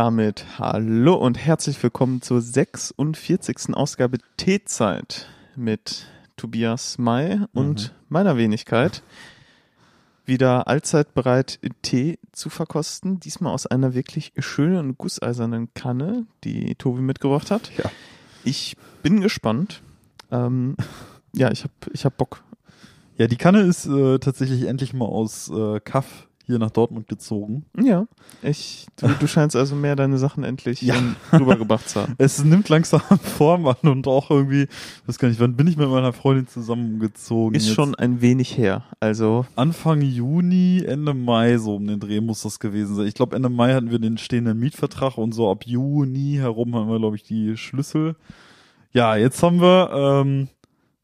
damit hallo und herzlich willkommen zur 46. Ausgabe Teezeit mit Tobias May und Mhm. meiner Wenigkeit. Wieder allzeit bereit, Tee zu verkosten. Diesmal aus einer wirklich schönen gusseisernen Kanne, die Tobi mitgebracht hat. Ja. Ich bin gespannt. Ähm, ja, ich hab, ich hab Bock. Ja, die Kanne ist äh, tatsächlich endlich mal aus äh, Kaff hier nach Dortmund gezogen. Ja, ich, du, du scheinst also mehr deine Sachen endlich Ja. rübergebracht zu haben. Es nimmt langsam Form an und auch irgendwie, weiß gar nicht, wann bin ich mit meiner Freundin zusammengezogen? Ist Jetzt schon ein wenig her. Also, Anfang Juni, Ende Mai, so um den Dreh muss das gewesen sein. Ich glaube, Ende Mai hatten wir den stehenden Mietvertrag und so ab Juni herum haben wir, glaube ich, die Schlüssel. Ja, jetzt haben wir ähm,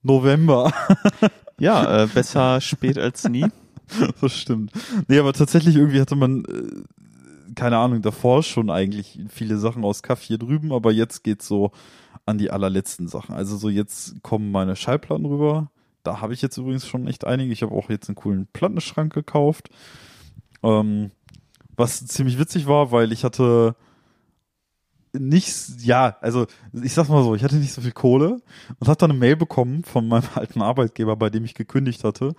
November. ja, äh, besser spät als nie. das stimmt. Nee, aber tatsächlich irgendwie hatte man, äh, keine Ahnung, davor schon eigentlich viele Sachen aus Kaff hier drüben, aber jetzt geht's so an die allerletzten Sachen. Also so jetzt kommen meine Schallplatten rüber. Da habe ich jetzt übrigens schon echt einige. Ich habe auch jetzt einen coolen Plattenschrank gekauft. Ähm, was ziemlich witzig war, weil ich hatte nichts, ja, also ich sag's mal so, ich hatte nicht so viel Kohle und habe dann eine Mail bekommen von meinem alten Arbeitgeber, bei dem ich gekündigt hatte.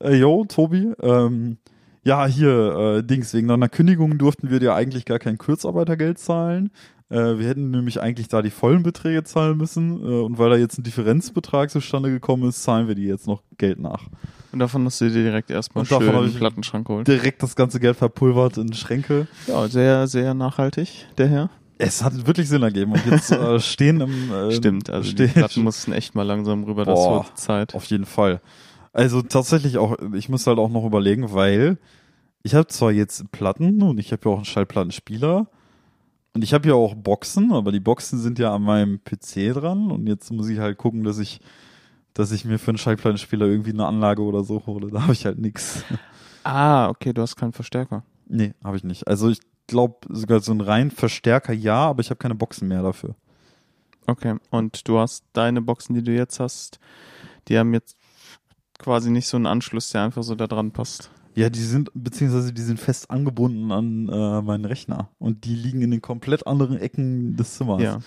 Äh, yo, Tobi, ähm, ja, hier, äh, Dings, wegen deiner Kündigung durften wir dir eigentlich gar kein Kurzarbeitergeld zahlen. Äh, wir hätten nämlich eigentlich da die vollen Beträge zahlen müssen äh, und weil da jetzt ein Differenzbetrag zustande gekommen ist, zahlen wir dir jetzt noch Geld nach. Und davon hast du dir direkt erstmal Und davon schön hab einen ich- Plattenschrank geholt. Direkt das ganze Geld verpulvert in Schränke. Ja, sehr, sehr nachhaltig, der Herr. Es hat wirklich Sinn ergeben und jetzt äh, stehen im äh, Stimmt, also die stehen, Platten mussten echt mal langsam rüber, das Boah. wurde Zeit. Auf jeden Fall. Also tatsächlich auch, ich muss halt auch noch überlegen, weil ich habe zwar jetzt Platten und ich habe ja auch einen Schallplattenspieler und ich habe ja auch Boxen, aber die Boxen sind ja an meinem PC dran und jetzt muss ich halt gucken, dass ich dass ich mir für einen Schallplattenspieler irgendwie eine Anlage oder so hole. Da habe ich halt nix. Ah, okay, du hast keinen Verstärker. Nee, habe ich nicht. Also ich glaube sogar so ein rein Verstärker ja, aber ich habe keine Boxen mehr dafür. Okay, und du hast deine Boxen, die du jetzt hast, die haben jetzt quasi nicht so einen Anschluss, der einfach so da dran passt. Ja, die sind, beziehungsweise die sind fest angebunden an äh, meinen Rechner und die liegen in den komplett anderen Ecken des Zimmers. Ja,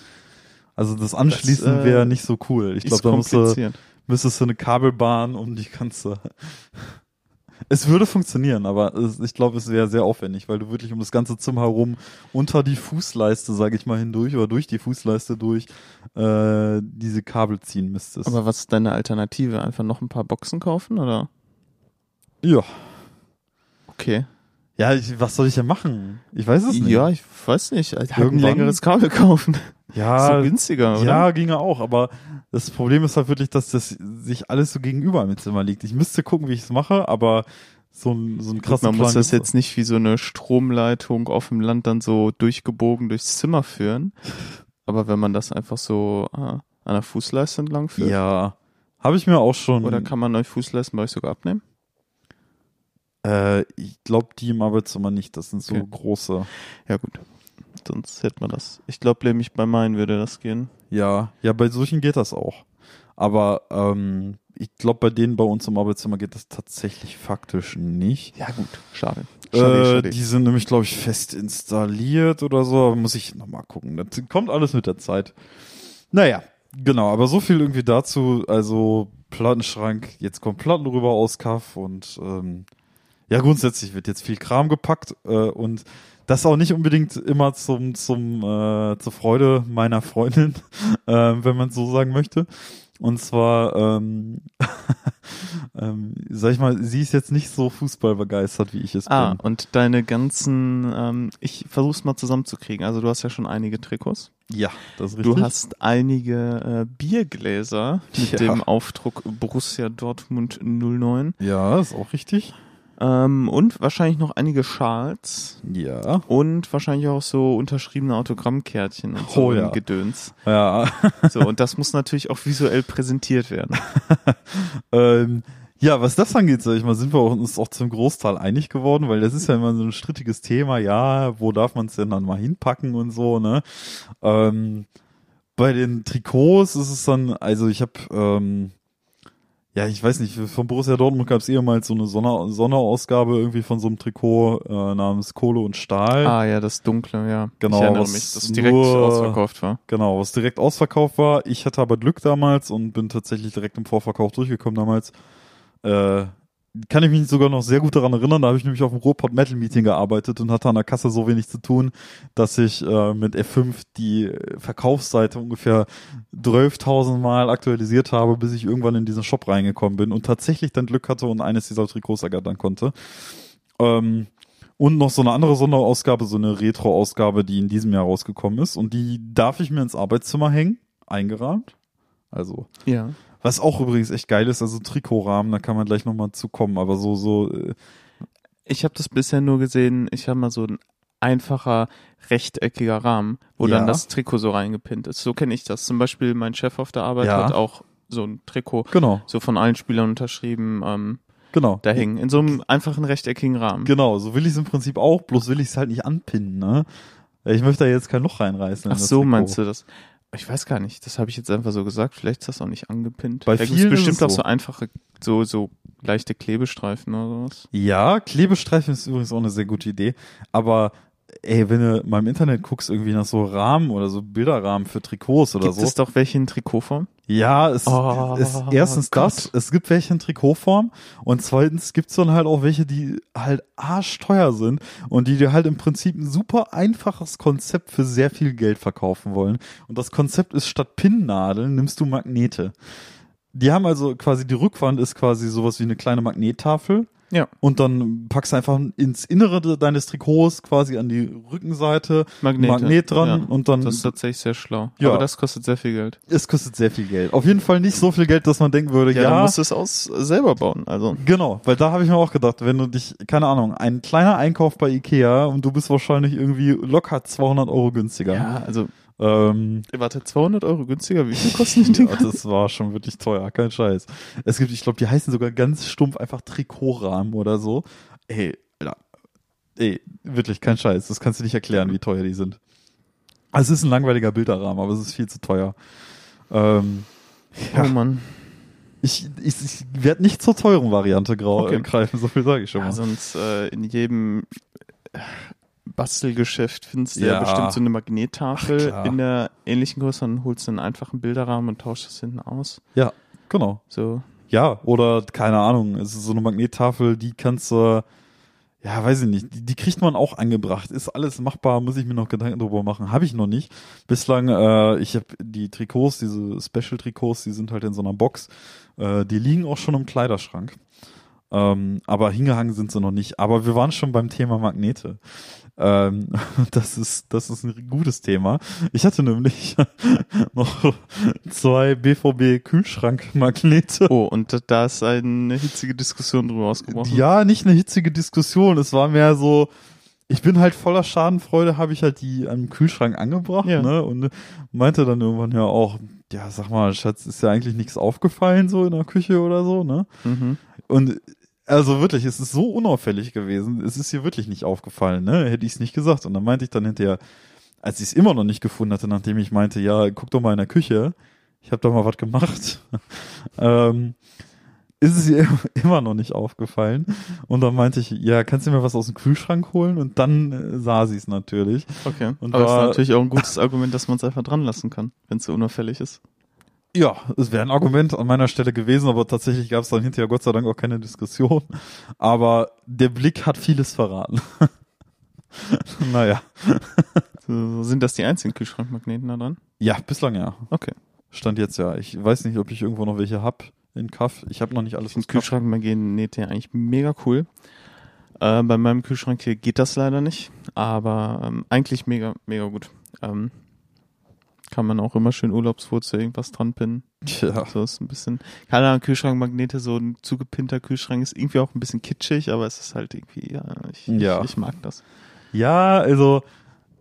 Also das Anschließen äh, wäre nicht so cool. Ich glaube, da kompliziert. müsstest du eine Kabelbahn um die ganze. Es würde funktionieren, aber es, ich glaube, es wäre sehr aufwendig, weil du wirklich um das ganze Zimmer herum unter die Fußleiste, sage ich mal, hindurch oder durch die Fußleiste durch äh, diese Kabel ziehen müsstest. Aber was ist deine Alternative? Einfach noch ein paar Boxen kaufen oder? ja. Okay. Ja, ich, was soll ich denn machen? Ich weiß es nicht. Ja, ich weiß nicht. Halt ein Irgendwann- längeres Kabel kaufen. ja so günstiger, oder? Ja, ginge auch, aber das Problem ist halt wirklich, dass das sich alles so gegenüber im Zimmer liegt. Ich müsste gucken, wie ich es mache, aber so ein, so ein krasser man muss das jetzt nicht wie so eine Stromleitung auf dem Land dann so durchgebogen durchs Zimmer führen. Aber wenn man das einfach so äh, an der Fußleiste entlang führt. Ja, habe ich mir auch schon. Oder kann man euch Fußleisten bei euch sogar abnehmen? Äh, ich glaube, die im Arbeitszimmer nicht. Das sind so Okay. große. Ja gut. Sonst hätte man das. Ich glaube nämlich bei meinen würde das gehen. Ja, ja, bei solchen geht das auch. Aber ähm, ich glaube, bei denen bei uns im Arbeitszimmer geht das tatsächlich faktisch nicht. Ja gut. Schade. Äh, die sind nämlich, glaube ich, fest installiert oder so. Aber muss ich nochmal gucken. Das kommt alles mit der Zeit. Naja, genau. Aber so viel irgendwie dazu. Also Plattenschrank, jetzt kommt Platten rüber aus Kaff und ähm, ja, grundsätzlich wird jetzt viel Kram gepackt äh, und das auch nicht unbedingt immer zum zum äh, zur Freude meiner Freundin, äh, wenn man so sagen möchte. Und zwar, ähm, ähm, sag ich mal, sie ist jetzt nicht so fußballbegeistert, wie ich es Ah, bin. und deine ganzen, ähm, ich versuch's mal zusammenzukriegen. Also du hast ja schon einige Trikots. Ja, das ist richtig. Du hast einige äh, Biergläser mit Ja. dem Aufdruck Borussia Dortmund 09. ja, ist auch richtig. Ähm, und wahrscheinlich noch einige Schals Ja. und wahrscheinlich auch so unterschriebene Autogrammkärtchen und so Oh ja. Gedöns. Ja. So, und das muss natürlich auch visuell präsentiert werden. ähm, ja, was das angeht, sag ich mal, sind wir uns auch zum Großteil einig geworden, weil das ist ja immer so ein strittiges Thema. Ja, wo darf man es denn dann mal hinpacken und so, ne? Ähm, bei den Trikots ist es dann, also ich habe, ähm, ja, ich weiß nicht, von Borussia Dortmund gab es ehemals so eine Sonner Sonderausgabe irgendwie von so einem Trikot äh, namens Kohle und Stahl. Ah ja, das Dunkle, ja. Genau, Ich erinnere was mich, das direkt nur- ausverkauft war. Genau, was direkt ausverkauft war. Ich hatte aber Glück damals und bin tatsächlich direkt im Vorverkauf durchgekommen damals. Äh, kann ich mich sogar noch sehr gut daran erinnern. Da habe ich nämlich auf dem Ruhrpott Metal Meeting gearbeitet und hatte an der Kasse so wenig zu tun, dass ich äh, mit F5 die Verkaufsseite ungefähr 12.000 Mal aktualisiert habe, bis ich irgendwann in diesen Shop reingekommen bin und tatsächlich dann Glück hatte und eines dieser Trikots ergattern konnte. Ähm, und noch so eine andere Sonderausgabe, so eine Retro-Ausgabe, die in diesem Jahr rausgekommen ist. Und die darf ich mir ins Arbeitszimmer hängen, eingerahmt. Also, Ja. Was auch übrigens echt geil ist, also Trikotrahmen, da kann man gleich nochmal zukommen, aber so, so, äh, Ich habe das bisher nur gesehen, ich habe mal so ein einfacher rechteckiger Rahmen, wo Ja. dann das Trikot so reingepinnt ist. So kenne ich das. Zum Beispiel mein Chef auf der Arbeit Ja. hat auch so ein Trikot genau, so von allen Spielern unterschrieben, ähm, genau. da hängen. In so einem einfachen rechteckigen Rahmen. Genau, so will ich es im Prinzip auch, bloß will ich es halt nicht anpinnen, ne? Ich möchte da jetzt kein Loch reinreißen. in Ach so, Trikot. meinst du das? Ich weiß gar nicht, das habe ich jetzt einfach so gesagt. Vielleicht ist das auch nicht angepinnt. Bei da gibt's vielen ist bestimmt es auch so. so einfache, so, so leichte Klebestreifen oder sowas. Ja, Klebestreifen ist übrigens auch eine sehr gute Idee. Aber ey, wenn du mal im Internet guckst, irgendwie nach so Rahmen oder so Bilderrahmen für Trikots oder Gibt so. es doch welche in Trikotform? Ja, es Oh, ist erstens Gott. das, es gibt welche in Trikotform und zweitens gibt's dann halt auch welche, die halt arschteuer sind und die dir halt im Prinzip ein super einfaches Konzept für sehr viel Geld verkaufen wollen. Und das Konzept ist statt Pinnnadeln nimmst du Magnete. Die haben also quasi, die Rückwand ist quasi sowas wie eine kleine Magnettafel. Ja. Und dann packst du einfach ins Innere de- deines Trikots quasi an die Rückenseite Magnete. Magnet dran Ja. und dann Das ist tatsächlich sehr schlau. Ja. Aber das kostet sehr viel Geld. es kostet sehr viel Geld. Auf jeden Fall nicht so viel Geld, dass man denken würde, Ja, ja, dann musst du es aus selber bauen. Also genau, weil da habe ich mir auch gedacht, wenn du dich, keine Ahnung, ein kleiner Einkauf bei Ikea und du bist wahrscheinlich irgendwie locker 200 Euro günstiger. ja, also Ähm, warte 200 Euro günstiger. Wie viel kosten die Dinger? ja, das war schon wirklich teuer, kein Scheiß. Es gibt, ich glaube, die heißen sogar ganz stumpf einfach Trikotrahmen oder so. Ey, Alter. Ey, wirklich kein Scheiß. Das kannst du nicht erklären, wie teuer die sind. Also es ist ein langweiliger Bilderrahmen, aber es ist viel zu teuer. Ähm, Oh Mann. ich ich, ich werde nicht zur teuren Variante grau Okay. greifen, so viel sage ich schon mal. Ja, sonst äh, in jedem Bastelgeschäft findest du ja, Ja. bestimmt so eine Magnettafel Ach, in der ähnlichen Größe und holst einen einfachen Bilderrahmen und tauschst das hinten aus. ja, genau. So. Ja, oder keine Ahnung, es ist so eine Magnettafel, die kannst du, ja, weiß ich nicht, die, die kriegt man auch angebracht. Ist alles machbar, muss ich mir noch Gedanken drüber machen. Habe ich noch nicht. Bislang, äh, ich habe die Trikots, diese Special-Trikots, die sind halt in so einer Box. Äh, die liegen auch schon im Kleiderschrank. Ähm, aber hingehangen sind sie noch nicht. Aber wir waren schon beim Thema Magnete. Ähm, das ist, das ist ein gutes Thema. Ich hatte nämlich noch zwei BVB-Kühlschrankmagnete. Oh, und da- da ist eine hitzige Diskussion drüber ausgebrochen. Ja, nicht eine hitzige Diskussion. Es war mehr so, ich bin halt voller Schadenfreude, habe ich halt die am Kühlschrank angebracht, Ja. ne? Und meinte dann irgendwann ja auch, ja, sag mal, Schatz, ist ja eigentlich nichts aufgefallen so in der Küche oder so, ne? Mhm. Und also wirklich, es ist so unauffällig gewesen. Es ist ihr wirklich nicht aufgefallen, ne? Hätte ich es nicht gesagt. Und dann meinte ich dann hinterher, als ich es immer noch nicht gefunden hatte, nachdem ich meinte, ja, guck doch mal in der Küche, ich habe da mal was gemacht, ähm, ist es ihr immer noch nicht aufgefallen. Und dann meinte ich, ja, kannst du mir was aus dem Kühlschrank holen? Und dann äh, sah sie es natürlich. Okay. Und Aber es ist war- natürlich auch ein gutes Argument, dass man es einfach dran lassen kann, wenn es so unauffällig ist. Ja, es wäre ein Argument an meiner Stelle gewesen, aber tatsächlich gab es dann hinterher Gott sei Dank auch keine Diskussion. Aber der Blick hat vieles verraten. naja. Sind das die einzigen Kühlschrankmagneten da dran? Ja, bislang ja. Okay. Stand jetzt ja. Ich weiß nicht, ob ich irgendwo noch welche hab in Kaff. Ich habe noch nicht Ich alles finde aus Kaff. Kühlschrankmagnete ja eigentlich mega cool. Äh, bei meinem Kühlschrank hier geht das leider nicht, aber ähm, eigentlich mega, mega gut. Ähm, kann man auch immer schön Urlaubswurzel irgendwas dran pinnen. Tja. So ist ein bisschen, keine Ahnung, Kühlschrankmagnete, so ein zugepinnter Kühlschrank ist irgendwie auch ein bisschen kitschig, aber es ist halt irgendwie, ja, ich, Ja. ich, ich mag das. Ja, also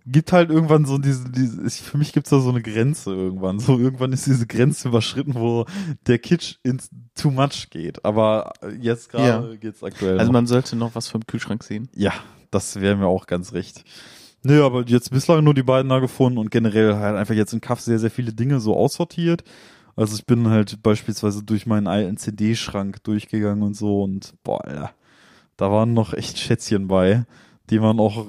gibt halt irgendwann so diese, diese für mich gibt's da so eine Grenze irgendwann. So irgendwann ist diese Grenze überschritten, wo der Kitsch ins too much geht. Aber jetzt gerade geht's aktuell. Also noch. man sollte noch was vom Kühlschrank sehen. Ja, das wäre mir auch ganz recht. Nö, aber jetzt bislang nur die beiden da gefunden und generell halt einfach jetzt in Kaff sehr, sehr viele Dinge so aussortiert. Also ich bin halt beispielsweise durch meinen alten CD-Schrank durchgegangen und so und boah, Alter, da waren noch echt Schätzchen bei, die man auch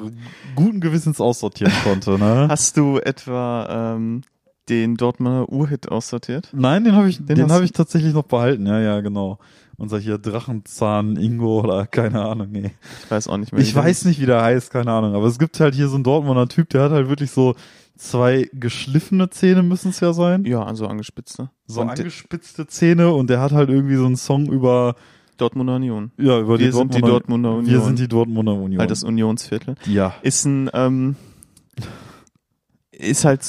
guten Gewissens aussortieren konnte, ne? Hast du etwa ähm, den Dortmunder Urhit aussortiert? Nein, den habe ich, den, hast habe ich tatsächlich noch behalten, ja, ja, genau. Unser hier Drachenzahn Ingo oder keine Ahnung, nee. Ich weiß auch nicht mehr. Ich weiß nicht, wie der heißt, keine Ahnung. Aber es gibt halt hier so einen Dortmunder Typ, der hat halt wirklich so zwei geschliffene Zähne müssen es ja sein. Ja, also angespitzte. So Und angespitzte Zähne und der hat halt irgendwie so einen Song über, Dortmunder Union. ja, über Wir die sind die Dortmunder, Dortmunder Union. Wir sind die Dortmunder Union. Halt das Unionsviertel. ja. Ist ein, ähm, ist halt,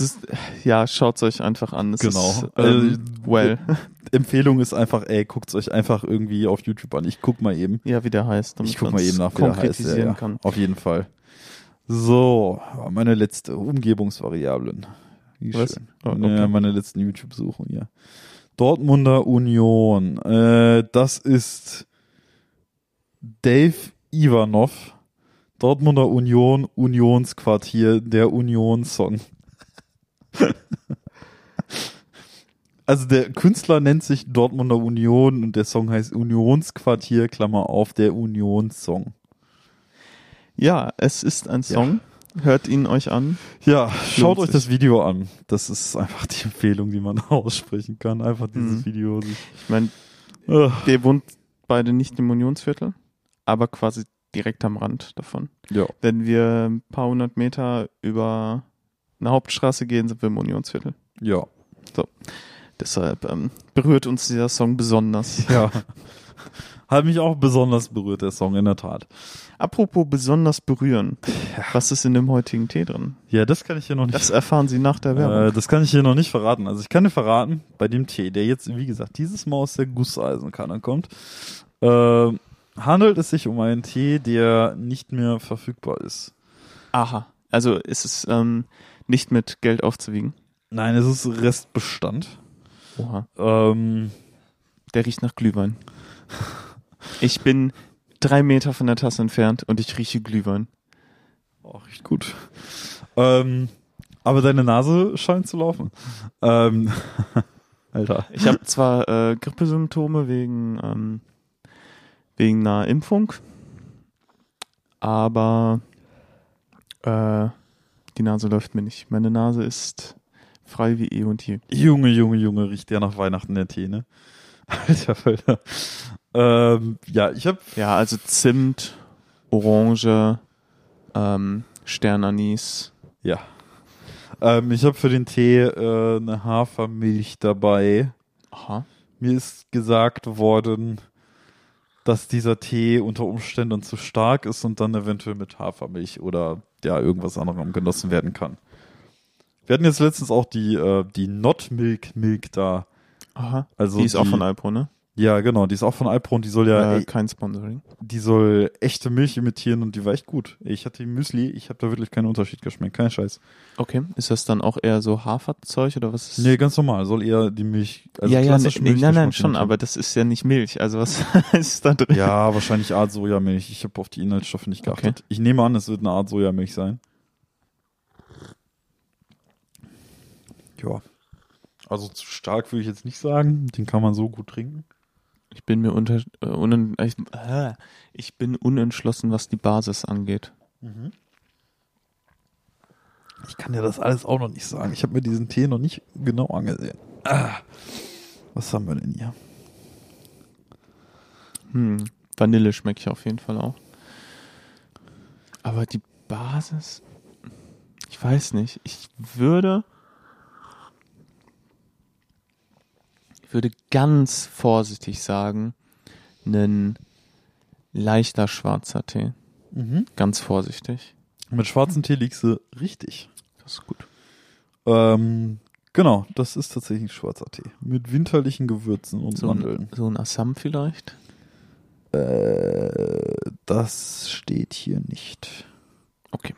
ja, schaut's euch einfach an. Es Genau. Ist, ähm, Also, well. Empfehlung ist einfach, ey, guckt's euch einfach irgendwie auf YouTube an. Ich guck mal eben. Ja, wie der heißt. damit Ich guck mal eben nach, wie der heißt. Ja, ja. kann. Auf jeden Fall. So, meine letzte Umgebungsvariablen. Wie Was? schön. Oh, okay. Ja, meine letzten YouTube-Suchen, ja. Dortmunder Union. Äh, das ist Dave Ivanov. Dortmunder Union, Unionsquartier, der Union-Song. Also der Künstler nennt sich Dortmunder Union und der Song heißt Unionsquartier, Klammer auf, der Union-Song. Ja, es ist ein Song. Hört ihn euch an. Ja, schaut euch das Video an. Das ist einfach die Empfehlung, die man aussprechen kann. Einfach dieses Mhm. Video. Ich meine, wir wohnt beide nicht im Unionsviertel, aber quasi direkt am Rand davon. Ja. Wenn wir ein paar hundert Meter über eine Hauptstraße gehen, sind wir im Unionsviertel. Ja. Deshalb ähm, berührt uns dieser Song besonders. Ja. Hat mich auch besonders berührt, der Song, in der Tat. Apropos besonders berühren. Was ist in dem heutigen Tee drin? Ja, das kann ich hier noch nicht. Das erfahren Sie nach der äh, Werbung. das kann ich hier noch nicht verraten. Also ich kann dir verraten, bei dem Tee, der jetzt, wie gesagt, dieses Mal aus der Gusseisenkanne kommt, äh, handelt es sich um einen Tee, der nicht mehr verfügbar ist. Aha. Also ist es ähm, nicht mit Geld aufzuwiegen. Nein, es ist Restbestand. Oha. Ähm, Der riecht nach Glühwein. Ich bin drei Meter von der Tasse entfernt und ich rieche Glühwein. Oh, riecht gut. Ähm, aber deine Nase scheint zu laufen. Ähm, Alter. Ich habe zwar äh, Grippesymptome wegen, ähm, wegen einer Impfung, aber äh, die Nase läuft mir nicht. Meine Nase ist frei wie eh und je. Junge, Junge, Junge, riecht der nach Weihnachten der Tee, ne? Alter Falter. Ähm, ja, ich hab, Ja, also Zimt, Orange, ähm, Sternanis. ja. Ähm, ich hab für den Tee äh, eine Hafermilch dabei. Aha. Mir ist gesagt worden, dass dieser Tee unter Umständen zu stark ist und dann eventuell mit Hafermilch oder ja, irgendwas anderem genossen werden kann. Wir hatten jetzt letztens auch die, äh, die Not Milk Milk da. Aha. Also die ist auch von Alpro, ne? Ja, genau, die ist auch von Alpro und die soll ja, äh, kein Sponsoring. die soll echte Milch imitieren und die war echt gut. Ich hatte die Müsli, ich habe da wirklich keinen Unterschied geschmeckt, kein Scheiß. Okay. Ist das dann auch eher so Haferzeug oder was ist Nee, ganz normal, soll eher die Milch, also ja, ja, nee, klassische nee, nein, nein, schon, aber das ist ja nicht Milch. Also was ist da drin? Ja, wahrscheinlich Art Sojamilch. Ich habe auf die Inhaltsstoffe nicht Okay. geachtet. Ich nehme an, es wird eine Art Sojamilch sein. Ja. Also zu stark würde ich jetzt nicht sagen. Den kann man so gut trinken. Ich bin mir unter, äh, unen, ich, äh, ich bin unentschlossen, was die Basis angeht. Ich kann dir das alles auch noch nicht sagen. Ich habe mir diesen Tee noch nicht genau angesehen. Ah. Was haben wir denn hier? Hm, Vanille schmecke ich auf jeden Fall auch. Aber die Basis, ich weiß nicht. Ich würde, ich würde ganz vorsichtig sagen, einen leichter schwarzer Tee. Ganz vorsichtig. Mit schwarzem Tee liegst du richtig. Das ist gut. Ähm, genau, das ist tatsächlich schwarzer Tee. Mit winterlichen Gewürzen und So Mandeln. ein, so ein Assam vielleicht? Äh, das steht hier nicht. Okay.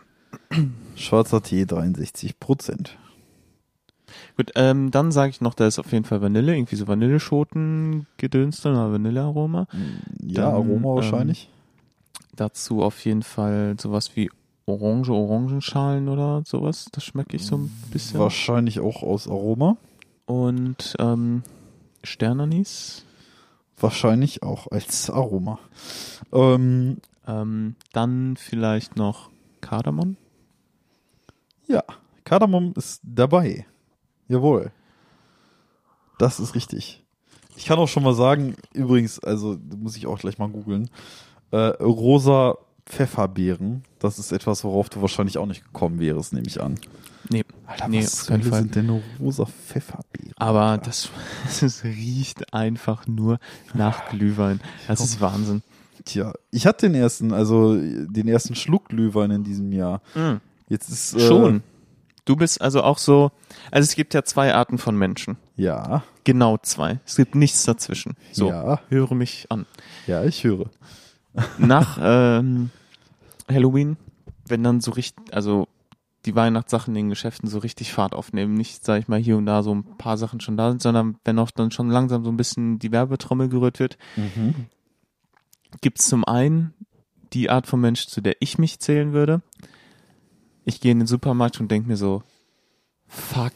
Schwarzer Tee 63 Prozent. Gut, ähm, dann sage ich noch, da ist auf jeden Fall Vanille, irgendwie so Vanilleschoten gedönst oder Vanillearoma. Ja, Dann, Aroma wahrscheinlich. Dazu auf jeden Fall sowas wie Orange, Orangenschalen oder sowas. Das schmecke ich so ein bisschen. Wahrscheinlich auch aus Aroma. und ähm, Sternanis. Wahrscheinlich auch als Aroma. Ähm, Ähm, dann vielleicht noch Kardamom. ja, Kardamom ist dabei. Jawohl. Das ist richtig. Ich kann auch schon mal sagen, übrigens, also muss ich auch gleich mal googeln, äh, rosa Pfefferbeeren, das ist etwas, worauf du wahrscheinlich auch nicht gekommen wärst, nehme ich an. Nee, Alter, nee, was auf keinen Fall. sind denn rosa Pfefferbeeren? Aber das, das riecht einfach nur nach Glühwein. Das ist Wahnsinn. Tja, ich hatte den ersten, also den ersten Schluck Glühwein in diesem Jahr. Jetzt ist äh, Schon. Du bist also auch so, also es gibt ja zwei Arten von Menschen. Ja, Genau zwei. Es gibt nichts dazwischen. So, Ja. höre mich an. ja, ich höre. Nach ähm, Halloween, wenn dann so richtig, also die Weihnachtssachen in den Geschäften so richtig Fahrt aufnehmen, nicht, sag ich mal, hier und da so ein paar Sachen schon da sind, sondern wenn auch dann schon langsam so ein bisschen die Werbetrommel gerührt wird, gibt's zum einen die Art von Mensch, zu der ich mich zählen würde. Ich gehe in den Supermarkt und denke mir so, fuck,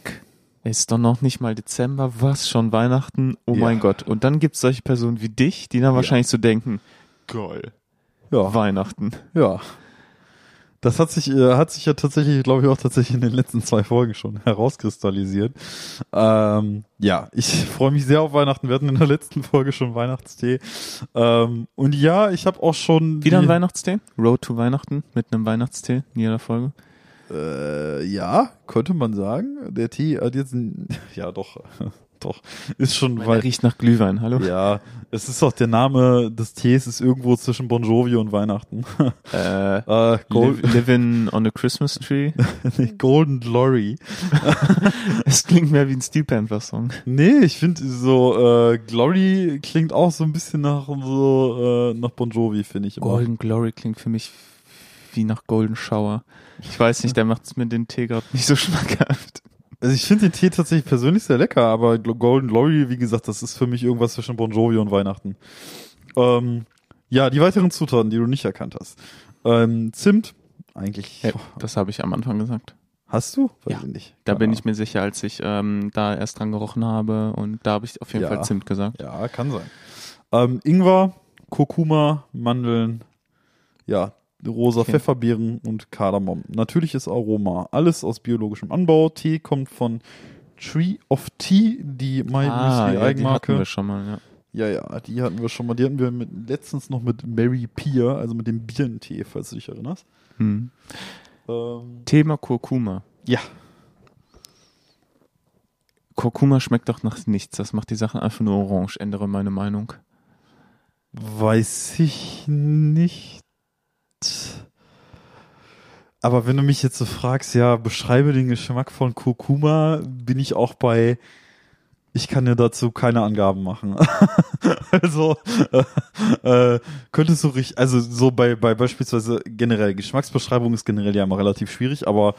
es ist doch noch nicht mal Dezember, was, schon Weihnachten? Oh Ja. mein Gott. Und dann gibt's solche Personen wie dich, die dann wahrscheinlich so denken, geil, Ja, Weihnachten. ja. Das hat sich, äh, hat sich ja tatsächlich, glaube ich, auch tatsächlich in den letzten zwei Folgen schon herauskristallisiert. Ähm, ja, ich freue mich sehr auf Weihnachten. Wir hatten in der letzten Folge schon Weihnachtstee. Ähm, und ja, ich habe auch schon Wieder ein Weihnachtstee? Road to Weihnachten mit einem Weihnachtstee in jeder Folge. Äh, ja, könnte man sagen. Der Tee hat jetzt ein, ja doch, doch, ist schon Weil weit. riecht nach Glühwein, hallo? Ja, es ist auch der Name des Tees ist irgendwo zwischen Bon Jovi und Weihnachten. Äh, äh, Gold, living on a Christmas tree. Golden Glory. Es klingt mehr wie ein Steel Panther Song. Nee, ich finde so äh, Glory klingt auch so ein bisschen nach so äh, nach Bon Jovi, finde ich. immer. Golden Glory klingt für mich wie nach Golden Shower. Ich weiß nicht, der macht es mir den Tee gerade nicht so schmackhaft. Also ich finde den Tee tatsächlich persönlich sehr lecker, aber Golden Glory, wie gesagt, das ist für mich irgendwas zwischen Bon Jovi und Weihnachten. Ähm, ja, die weiteren Zutaten, die du nicht erkannt hast. Ähm, Zimt, eigentlich Ja, das habe ich am Anfang gesagt. hast du? Weiß Ja, ich nicht. Da bin ich mir sicher, als ich ähm, da erst dran gerochen habe und da habe ich auf jeden Ja. Fall Zimt gesagt. Ja, kann sein. Ähm, Ingwer, Kurkuma, Mandeln, ja, rosa Okay. Pfefferbeeren und Kardamom. Natürliches Aroma. Alles aus biologischem Anbau. Tee kommt von Tree of Tea, die My ah, Müsli ja, die hatten Eigenmarke. wir schon mal, ja. Ja, ja, die hatten wir schon mal. Die hatten wir mit, letztens noch mit Mary Pier, also mit dem Birnentee, falls du dich erinnerst. Hm. Ähm, Thema Kurkuma. ja, Kurkuma schmeckt doch nach nichts. Das macht die Sachen einfach nur orange. Ändere meine Meinung. weiß ich nicht. Aber wenn du mich jetzt so fragst, ja, beschreibe den Geschmack von Kurkuma, bin ich auch bei, ich kann dir dazu keine Angaben machen. also, äh, äh, könntest du richtig, also so bei, bei beispielsweise generell Geschmacksbeschreibung ist generell ja immer relativ schwierig, aber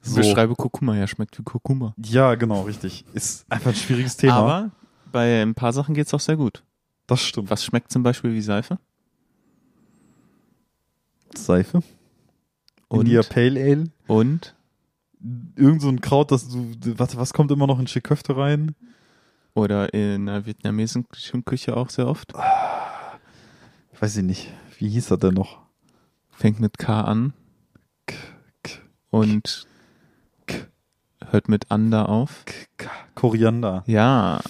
so. Beschreibe Kurkuma, ja, schmeckt wie Kurkuma. Ja, genau, richtig. Ist einfach ein schwieriges Thema. Aber bei ein paar Sachen geht's auch sehr gut. das stimmt. Was schmeckt zum Beispiel wie Seife? Seife? Und, India Pale Ale? und Irgend so ein Kraut, das du, warte, was kommt immer noch in Chiköfte rein? oder in der vietnamesischen Küche auch sehr oft. Weiß ich nicht. Wie hieß er denn noch? Fängt mit K an K, K, und K, hört mit Anda auf. K, K, Koriander. Ja,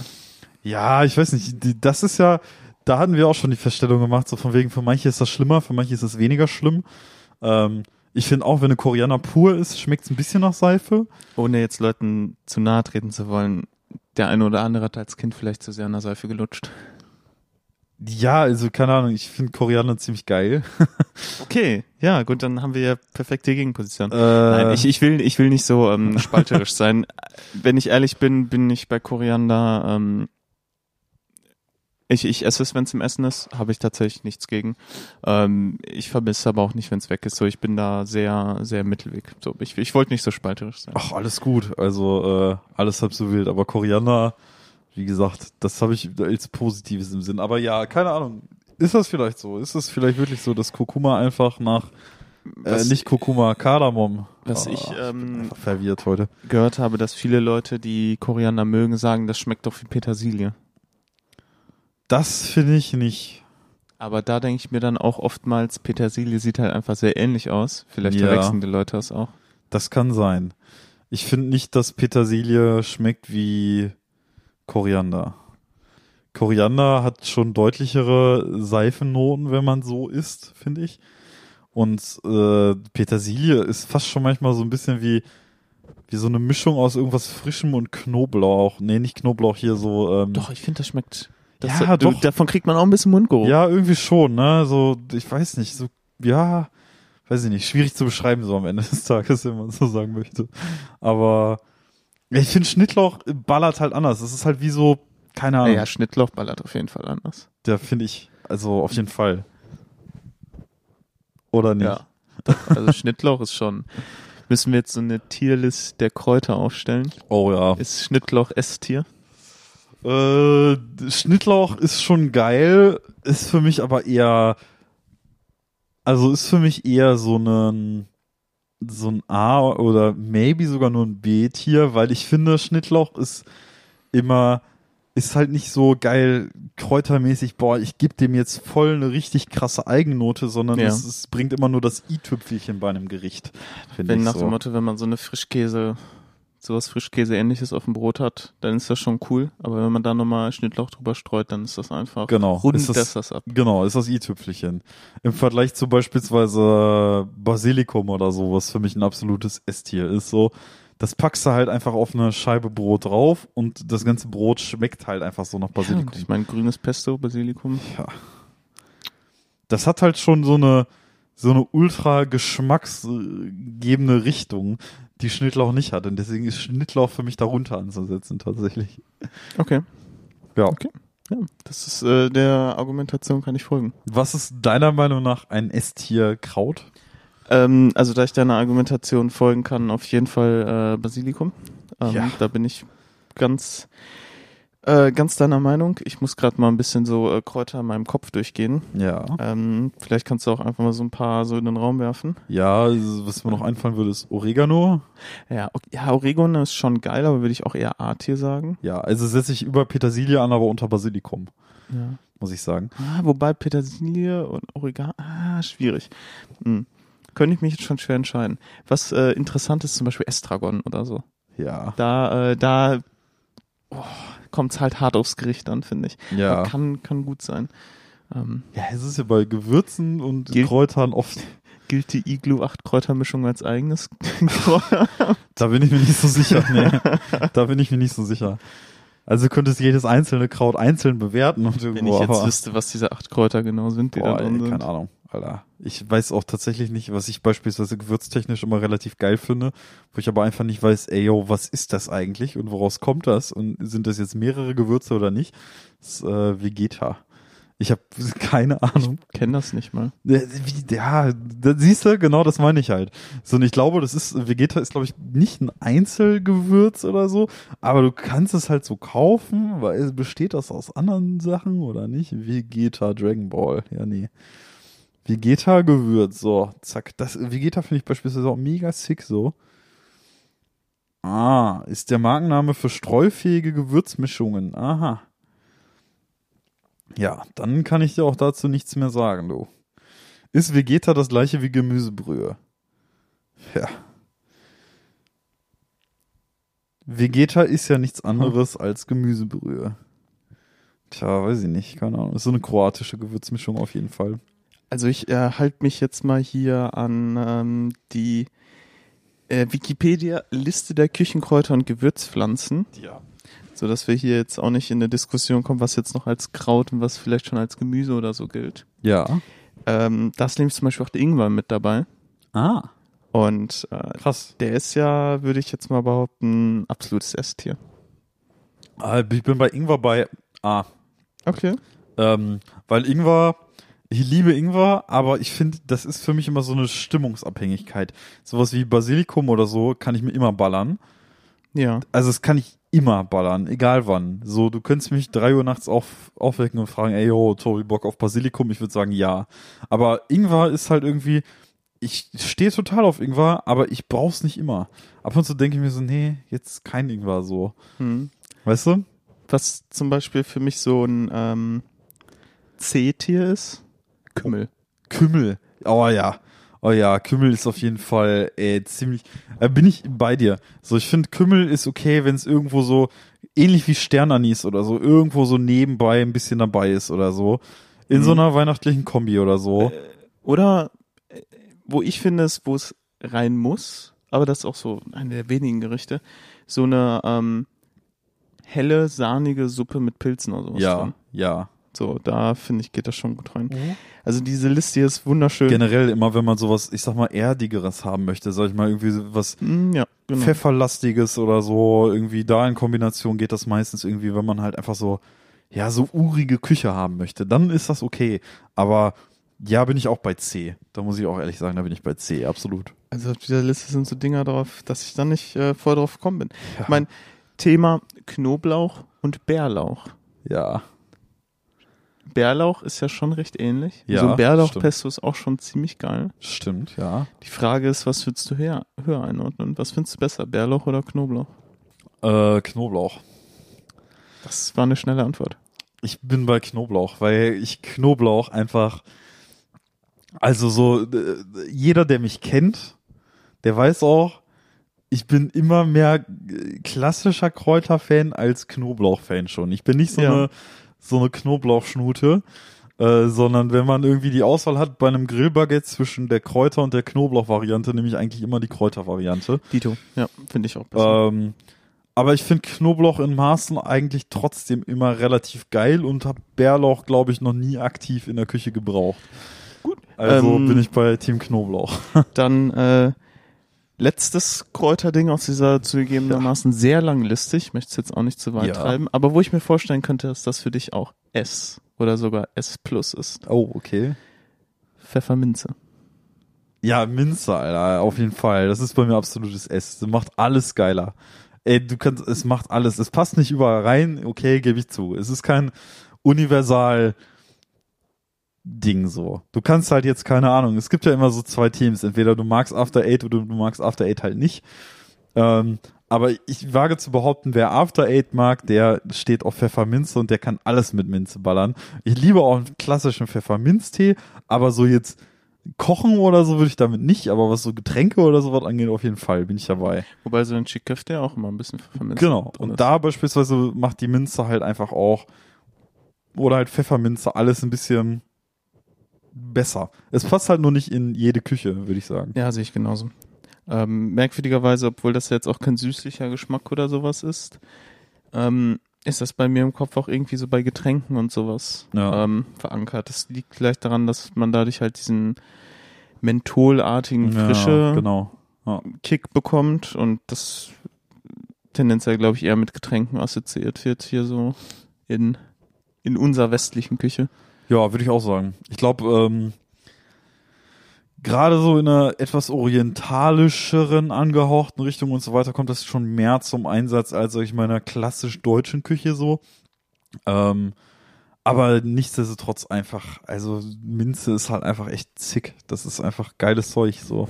Ja, ich weiß nicht. Das ist ja, da hatten wir auch schon die Feststellung gemacht, so von wegen, für manche ist das schlimmer, für manche ist das weniger schlimm. Ähm, ich finde auch, wenn eine Koriander pur ist, schmeckt es ein bisschen nach Seife. ohne jetzt Leuten zu nahe treten zu wollen, der eine oder andere hat als Kind vielleicht zu sehr an der Seife gelutscht. Ja, also keine Ahnung, ich finde Koriander ziemlich geil. Okay, ja, gut, dann haben wir ja perfekte Gegenposition. Äh, Nein, ich, ich will, ich will nicht so ähm, spalterisch sein. Wenn ich ehrlich bin, bin ich bei Koriander. Ähm, ich, ich esse es, wenn es im Essen ist, habe ich tatsächlich nichts gegen. Ähm, ich vermisse es aber auch nicht, wenn es weg ist. So, ich bin da sehr, sehr Mittelweg. So, ich, ich wollte nicht so spalterisch sein. Ach, alles gut. Also äh, alles halb so wild. Aber Koriander, wie gesagt, das habe ich als Positives im Sinn. Aber ja, keine Ahnung. Ist das vielleicht so? Ist das vielleicht wirklich so, dass Kurkuma einfach nach äh, Was- nicht Kurkuma, Kardamom? Was Oh, ich ähm, einfach verwirrt heute. gehört habe, dass viele Leute, die Koriander mögen, sagen, das schmeckt doch wie Petersilie. Das finde ich nicht. Aber da denke ich mir dann auch oftmals, Petersilie sieht halt einfach sehr ähnlich aus. Vielleicht Ja. verwechseln die Leute das auch. Das kann sein. Ich finde nicht, dass Petersilie schmeckt wie Koriander. Koriander hat schon deutlichere Seifennoten, wenn man so isst, finde ich. Und äh, Petersilie ist fast schon manchmal so ein bisschen wie, wie so eine Mischung aus irgendwas Frischem und Knoblauch. Nee, nicht Knoblauch hier so. Ähm, Doch, ich finde, das schmeckt. Das, Ja, du, doch. Davon kriegt man auch ein bisschen Mundgeruch. Ja, irgendwie schon, ne? So, ich weiß nicht, so, ja, weiß ich nicht, schwierig zu beschreiben so am Ende des Tages, wenn man so sagen möchte. Aber ja, ich finde Schnittlauch ballert halt anders. Das ist halt wie so, keine Ahnung, ja, Schnittlauch ballert auf jeden Fall anders. der finde ich, also auf jeden Fall. Oder nicht? Ja. Also Schnittlauch ist schon. Müssen wir jetzt so eine Tierlist der Kräuter aufstellen? Oh ja. Ist Schnittlauch S-Tier? Äh, Schnittlauch ist schon geil, ist für mich aber eher, also ist für mich eher so ein, so ein A oder maybe sogar nur ein B-Tier, weil ich finde, Schnittlauch ist immer, ist halt nicht so geil kräutermäßig, boah, ich gebe dem jetzt voll eine richtig krasse Eigennote, sondern Ja. es, es bringt immer nur das i-Tüpfelchen bei einem Gericht, Wenn nach so. dem Motto, wenn man so eine Frischkäse, sowas Frischkäse-ähnliches auf dem Brot hat, dann ist das schon cool. Aber wenn man da nochmal Schnittlauch drüber streut, dann ist das einfach Genau. rundet Ist das- das, das ab. Genau, ist das i-Tüpfelchen. Im Vergleich zu beispielsweise Basilikum oder so, was für mich ein absolutes S-Tier ist, so, das packst du halt einfach auf eine Scheibe Brot drauf und das ganze Brot schmeckt halt einfach so nach Ja, Basilikum. und ich meine, grünes Pesto, Basilikum. Ja. Das hat halt schon so eine, so eine ultra geschmacksgebende Richtung, die Schnittlauch nicht hat. Und deswegen ist Schnittlauch für mich darunter anzusetzen, tatsächlich. Okay. Ja. Okay. Ja, das ist äh, der Argumentation kann ich folgen. Was ist deiner Meinung nach ein S-Tier Kraut? Ähm, also da ich deiner Argumentation folgen kann, auf jeden Fall äh, Basilikum. Ähm, Ja. Da bin ich ganz äh, ganz deiner Meinung. Ich muss gerade mal ein bisschen so äh, Kräuter in meinem Kopf durchgehen. Ja. Ähm, vielleicht kannst du auch einfach mal so ein paar so in den Raum werfen. Ja, also, was mir noch einfallen würde, ist Oregano. Ja, ja Oregano ist schon geil, aber würde ich auch eher A-Tier sagen. Ja, also setze ich über Petersilie an, aber unter Basilikum, Ja. muss ich sagen. Ah, wobei Petersilie und Oregano, ah, schwierig. Hm. Könnte ich mich jetzt schon schwer entscheiden. Was äh, interessant ist, zum Beispiel Estragon oder so. Ja. Da, äh, da oh, kommt es halt hart aufs Gericht an, finde ich. Ja. Aber Kann, kann gut sein. Ähm, Ja, es ist ja bei Gewürzen und Gilt- Kräutern oft. gilt die Iglu 8 Kräutermischung als eigenes Kräuter? Da bin ich mir nicht so sicher. Nee. da bin ich mir nicht so sicher. Also könntest jedes einzelne Kraut einzeln bewerten und irgendwo. Wenn ich jetzt wüsste, was diese acht Kräuter genau sind, die Boah, da drin ey, sind. keine Ahnung, Alter. Ich weiß auch tatsächlich nicht, was ich beispielsweise gewürztechnisch immer relativ geil finde, wo ich aber einfach nicht weiß, ey, yo, was ist das eigentlich und woraus kommt das und sind das jetzt mehrere Gewürze oder nicht? Das ist äh, Vegeta. Ich habe keine Ahnung. Kenn das nicht mal. Ja, wie, ja, da siehst du, genau das meine ich halt. So, und ich glaube, das ist, Vegeta ist, glaube ich, nicht ein Einzelgewürz oder so, aber du kannst es halt so kaufen, weil besteht das aus anderen Sachen oder nicht? Vegeta Dragon Ball, ja, nee. Vegeta Gewürz, so, zack. Das, Vegeta finde ich beispielsweise auch mega sick, so. Ah, ist der Markenname für streufähige Gewürzmischungen. Aha. Ja, dann kann ich dir auch dazu nichts mehr sagen, du. Ist Vegeta das gleiche wie Gemüsebrühe? Ja. Vegeta ist ja nichts anderes als Gemüsebrühe. Tja, weiß ich nicht, keine Ahnung. Ist so eine kroatische Gewürzmischung auf jeden Fall. Also ich äh, halte mich jetzt mal hier an ähm, die äh, Wikipedia-Liste der Küchenkräuter und Gewürzpflanzen, Ja. so dass wir hier jetzt auch nicht in eine Diskussion kommen, was jetzt noch als Kraut und was vielleicht schon als Gemüse oder so gilt. Ja. Ähm, da ist nämlich zum Beispiel auch der Ingwer mit dabei. Ah, Und äh, krass. der ist ja, würde ich jetzt mal behaupten, absolutes Esstier. Ah, Ich bin bei Ingwer bei A. Okay. Ähm, weil Ingwer, ich liebe Ingwer, aber ich finde, das ist für mich immer so eine Stimmungsabhängigkeit. Sowas wie Basilikum oder so kann ich mir immer ballern. Ja. Also das kann ich immer ballern, egal wann. So, du könntest mich drei Uhr nachts auf, aufwecken und fragen, ey yo, Tobi, Bock auf Basilikum? Ich würde sagen, ja. Aber Ingwer ist halt irgendwie, ich stehe total auf Ingwer, aber ich brauch's nicht immer. Ab und zu denke ich mir so, nee, jetzt kein Ingwer so. Hm. Weißt du? Was zum Beispiel für mich so ein ähm, C-Tier ist, Kümmel. Kümmel. Oh ja. Oh ja, Kümmel ist auf jeden Fall ey, ziemlich. Äh, bin ich bei dir. So, ich finde Kümmel ist okay, wenn es irgendwo so ähnlich wie Sternanis oder so irgendwo so nebenbei ein bisschen dabei ist oder so. In Mhm. so einer weihnachtlichen Kombi oder so. Oder äh, wo ich finde, es, wo es rein muss, aber das ist auch so eine der wenigen Gerichte, so eine ähm, helle, sahnige Suppe mit Pilzen oder sowas ja, drin. ja. So, da finde ich, geht das schon gut rein. Also diese Liste hier ist wunderschön. Generell immer, wenn man sowas, ich sag mal, erdigeres haben möchte, sag ich mal, irgendwie so was Mm, ja, genau. Pfefferlastiges oder so, irgendwie da in Kombination geht das meistens irgendwie, wenn man halt einfach so, ja, so urige Küche haben möchte, dann ist das okay. Aber ja, bin ich auch bei C. Da muss ich auch ehrlich sagen, da bin ich bei C, absolut. Also auf dieser Liste sind so Dinger drauf, dass ich dann nicht äh, voll drauf gekommen bin. Ja. Ich mein Thema Knoblauch und Bärlauch. Ja. Bärlauch ist ja schon recht ähnlich. Ja, so ein Bärlauchpesto ist auch schon ziemlich geil. Stimmt, ja. Die Frage ist, was würdest du höher, höher einordnen? Was findest du besser, Bärlauch oder Knoblauch? Äh, Knoblauch. Das war eine schnelle Antwort. Ich bin bei Knoblauch, weil ich Knoblauch einfach, also so, äh, jeder, der mich kennt, der weiß auch, ich bin immer mehr klassischer Kräuterfan als Knoblauchfan schon. Ich bin nicht so Ja. eine, so eine Knoblauchschnute, äh, sondern wenn man irgendwie die Auswahl hat bei einem Grillbaguette zwischen der Kräuter- und der Knoblauch-Variante, nehme ich eigentlich immer die Kräutervariante. Dito. Ja, finde ich auch besser. Ähm, aber ich finde Knoblauch in Maßen eigentlich trotzdem immer relativ geil und habe Bärlauch, glaube ich, noch nie aktiv in der Küche gebraucht. Gut. Also Ähm, bin ich bei Team Knoblauch. Dann äh, letztes Kräuterding aus dieser zugegebenermaßen sehr langen Liste. Ich möchte es jetzt auch nicht zu weit Ja. treiben, aber wo ich mir vorstellen könnte, dass das für dich auch S oder sogar S plus ist. Oh, okay. Pfefferminze. Ja, Minze, Alter, auf jeden Fall. Das ist bei mir absolutes S. Das macht alles geiler. Ey, du kannst, es macht alles. Es passt nicht überall rein, okay, gebe ich zu. Es ist kein universal Ding so. Du kannst halt jetzt, keine Ahnung, es gibt ja immer so zwei Teams. Entweder du magst After Eight oder du magst After Eight halt nicht. Ähm, aber ich wage zu behaupten, wer After Eight mag, der steht auf Pfefferminze und der kann alles mit Minze ballern. Ich liebe auch einen klassischen Pfefferminztee, aber so jetzt kochen oder so würde ich damit nicht, aber was so Getränke oder sowas angeht, auf jeden Fall bin ich dabei. Wobei so ein Chiköfte ja auch immer ein bisschen Pfefferminze Genau. Und da beispielsweise macht die Minze halt einfach auch oder halt Pfefferminze alles ein bisschen besser. Es passt halt nur nicht in jede Küche, würde ich sagen. Ja, sehe ich genauso. Ähm, merkwürdigerweise, obwohl das jetzt auch kein süßlicher Geschmack oder sowas ist, ähm, ist das bei mir im Kopf auch irgendwie so bei Getränken und sowas Ja. ähm, verankert. Das liegt vielleicht daran, dass man dadurch halt diesen mentholartigen frische Ja, genau. Ja. Kick bekommt und das tendenziell, glaube ich, eher mit Getränken assoziiert wird hier so in, in unserer westlichen Küche. Ja, würde ich auch sagen. Ich glaube, ähm, gerade so in einer etwas orientalischeren angehauchten Richtung und so weiter kommt das schon mehr zum Einsatz als ich mal in einer klassisch deutschen Küche so. Ähm, aber nichtsdestotrotz einfach, also Minze ist halt einfach echt zick. Das ist einfach geiles Zeug so.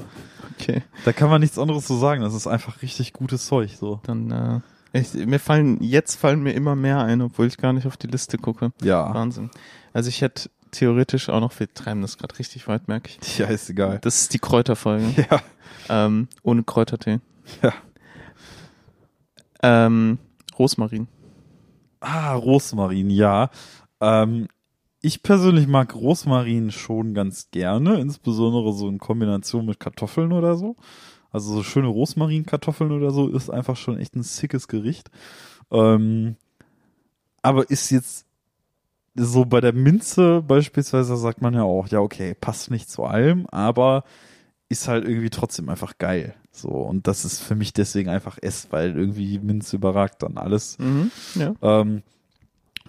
Okay. Da kann man nichts anderes so sagen. Das ist einfach richtig gutes Zeug so. Dann, äh, ich, mir fallen, jetzt fallen mir immer mehr ein, obwohl ich gar nicht auf die Liste gucke. Ja. Wahnsinn. Also ich hätte theoretisch auch noch, wir treiben das gerade richtig weit, merke ich. Ja, ist egal. Das ist die Kräuterfolge. Ja. Ähm, ohne Kräutertee. Ja. Ähm, Rosmarin. Ah, Rosmarin, ja. Ähm, ich persönlich mag Rosmarin schon ganz gerne, insbesondere so in Kombination mit Kartoffeln oder so. Also so schöne Rosmarinkartoffeln oder so ist einfach schon echt ein sickes Gericht. Ähm, aber ist jetzt so bei der Minze beispielsweise sagt man ja auch, ja okay, passt nicht zu allem, aber ist halt irgendwie trotzdem einfach geil. So und das ist für mich deswegen einfach S, weil irgendwie Minze überragt dann alles. Mhm. Ja. Ähm,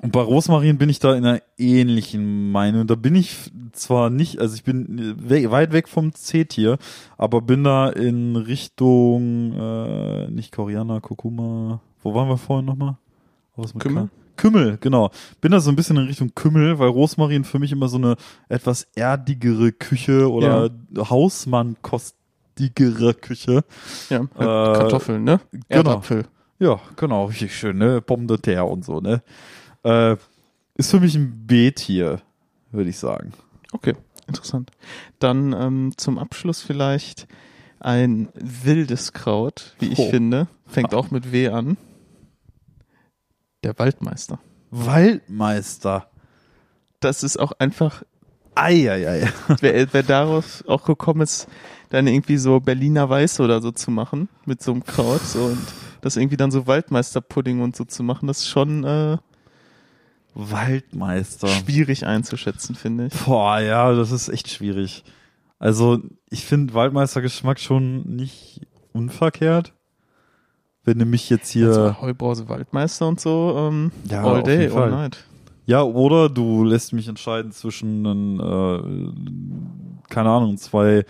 und bei Rosmarin bin ich da in einer ähnlichen Meinung. Da bin ich zwar nicht, also ich bin we weit weg vom C-Tier, aber bin da in Richtung, äh, nicht Koriander, Kurkuma. Wo waren wir vorhin nochmal? Kümmel? K? Kümmel, genau. Bin da so ein bisschen in Richtung Kümmel, weil Rosmarin für mich immer so eine etwas erdigere Küche oder Hausmann-kostigere Küche. Ja, Äh, Kartoffeln, ne? genau. Erdapfel. Ja, genau, richtig schön, ne? Pomme de terre und so, ne? Äh, ist für mich ein B-Tier, würde ich sagen. Okay, interessant. Dann ähm, zum Abschluss vielleicht ein wildes Kraut, wie ich Oh. finde. Fängt auch mit W an. Der Waldmeister. Waldmeister. Das ist auch einfach, Eieiei. wer, wer daraus auch gekommen ist, dann irgendwie so Berliner Weiß oder so zu machen mit so einem Kraut so, und das irgendwie dann so Waldmeisterpudding und so zu machen, das ist schon äh, Waldmeister. schwierig einzuschätzen, finde ich. Boah, ja, das ist echt schwierig. Also, ich finde Waldmeistergeschmack schon nicht unverkehrt. Wenn du mich jetzt hier. Also Heubrause Waldmeister und so, ähm, Ja, all day, all night. Ja, oder du lässt mich entscheiden zwischen, äh, keine Ahnung, zwei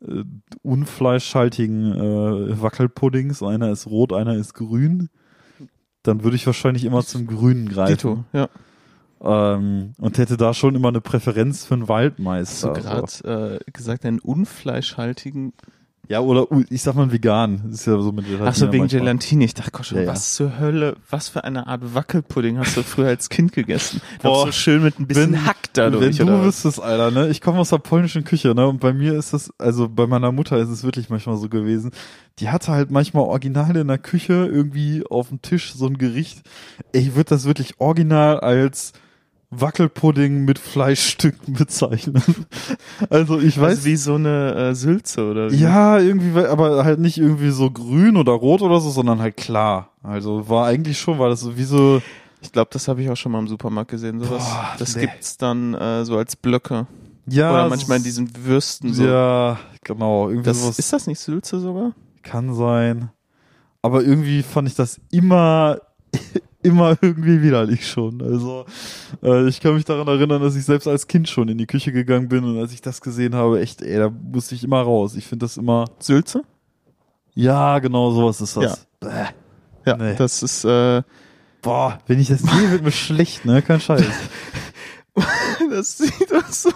äh, unfleischhaltigen äh, Wackelpuddings. Einer ist rot, einer ist grün. Dann würde ich wahrscheinlich immer zum Grünen greifen. Dito, ja. Ähm, und hätte da schon immer eine Präferenz für einen Hast Waldmeister. du gerade äh, gesagt, einen unfleischhaltigen Ja, oder uh, ich sag mal vegan. Das ist ja so mit Gelatine Ach so, wegen manchmal. Gelatine. Ich dachte, Gott, schon, Ja, ja. was zur Hölle, was für eine Art Wackelpudding hast du früher als Kind gegessen? Boah, so schön mit ein bisschen wenn- Hack dadurch, Wenn du oder wüsstest, Alter, ne? Ich komme aus der polnischen Küche, ne? Und bei mir ist es, also bei meiner Mutter ist es wirklich manchmal so gewesen. Die hatte halt manchmal original in der Küche irgendwie auf dem Tisch so ein Gericht. Ich würde das wirklich original als Wackelpudding mit Fleischstücken bezeichnen. Also ich weiß, Also wie so eine äh, Sülze, oder wie? ja, irgendwie, aber halt nicht irgendwie so grün oder rot oder so, sondern halt klar. Also war eigentlich schon, war das so wie so, Ich glaube, das habe ich auch schon mal im Supermarkt gesehen, sowas. Boah, das nee. gibt's dann äh, so als Blöcke. ja. oder manchmal in diesen Würsten so. Ja, genau. Irgendwie Das, sowas. ist das nicht Sülze sogar? Kann sein. Aber irgendwie fand ich das immer, immer irgendwie widerlich schon. Also, äh, ich kann mich daran erinnern, dass ich selbst als Kind schon in die Küche gegangen bin und als ich das gesehen habe, echt, ey, da musste ich immer raus. Ich finde das immer, Sülze? ja, genau sowas ist das. Bäh. Ja, Nee. das ist, äh, Boah, wenn ich das sehe, wird mir schlecht, ne? Kein Scheiß. das sieht doch so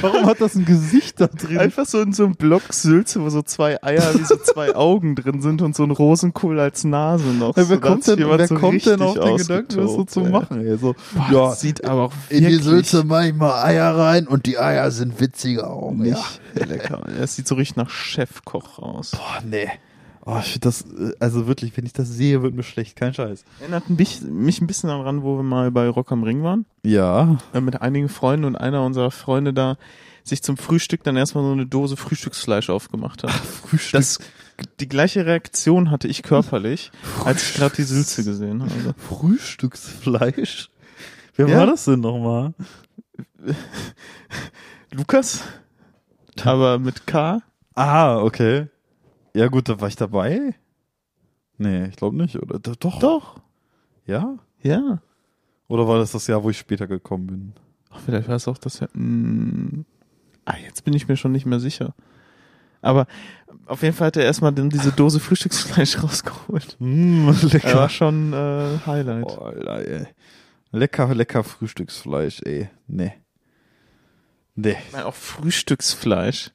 Warum hat das ein Gesicht da drin? Einfach so in so einem Block Sülze, wo so zwei Eier wie so zwei Augen drin sind und so ein Rosenkohl als Nase noch. Ja, so, wer da kommt denn, wer so kommt denn auf den Gedanken, das so zu machen? Ey? So, Boah, ja, das sieht aber auch In die Sülze mache ich mal Eier rein und die Eier sind witziger auch. nicht Ja. lecker. Es sieht so richtig nach Chefkoch aus. boah, nee. Oh, das, äh, also wirklich, wenn ich das sehe, wird mir schlecht. Kein Scheiß. Erinnert mich, mich ein bisschen daran, wo wir mal bei Rock am Ring waren. Ja. Äh, mit einigen Freunden und einer unserer Freunde da sich zum Frühstück dann erstmal so eine Dose Frühstücksfleisch aufgemacht hat. Frühstück. Das, die gleiche Reaktion hatte ich körperlich, als ich gerade die Sülze gesehen habe. Frühstücksfleisch? Wer Ja. war das denn nochmal? Lukas? Aber mit K? Ah, okay. Ja gut, da war ich dabei. Nee, ich glaube nicht, oder? Do- Doch. Doch. Ja? Ja. Oder war das das Jahr, wo ich später gekommen bin? Ach, vielleicht war es auch das ja. Mh, ah, jetzt bin ich mir schon nicht mehr sicher. Aber auf jeden Fall hat er erstmal dann diese Dose Frühstücksfleisch rausgeholt. Mm, Er war lecker. schon äh, Highlight. Oh, ey. Lecker, lecker Frühstücksfleisch, ey. Nee. Nee. Nein, auch Frühstücksfleisch.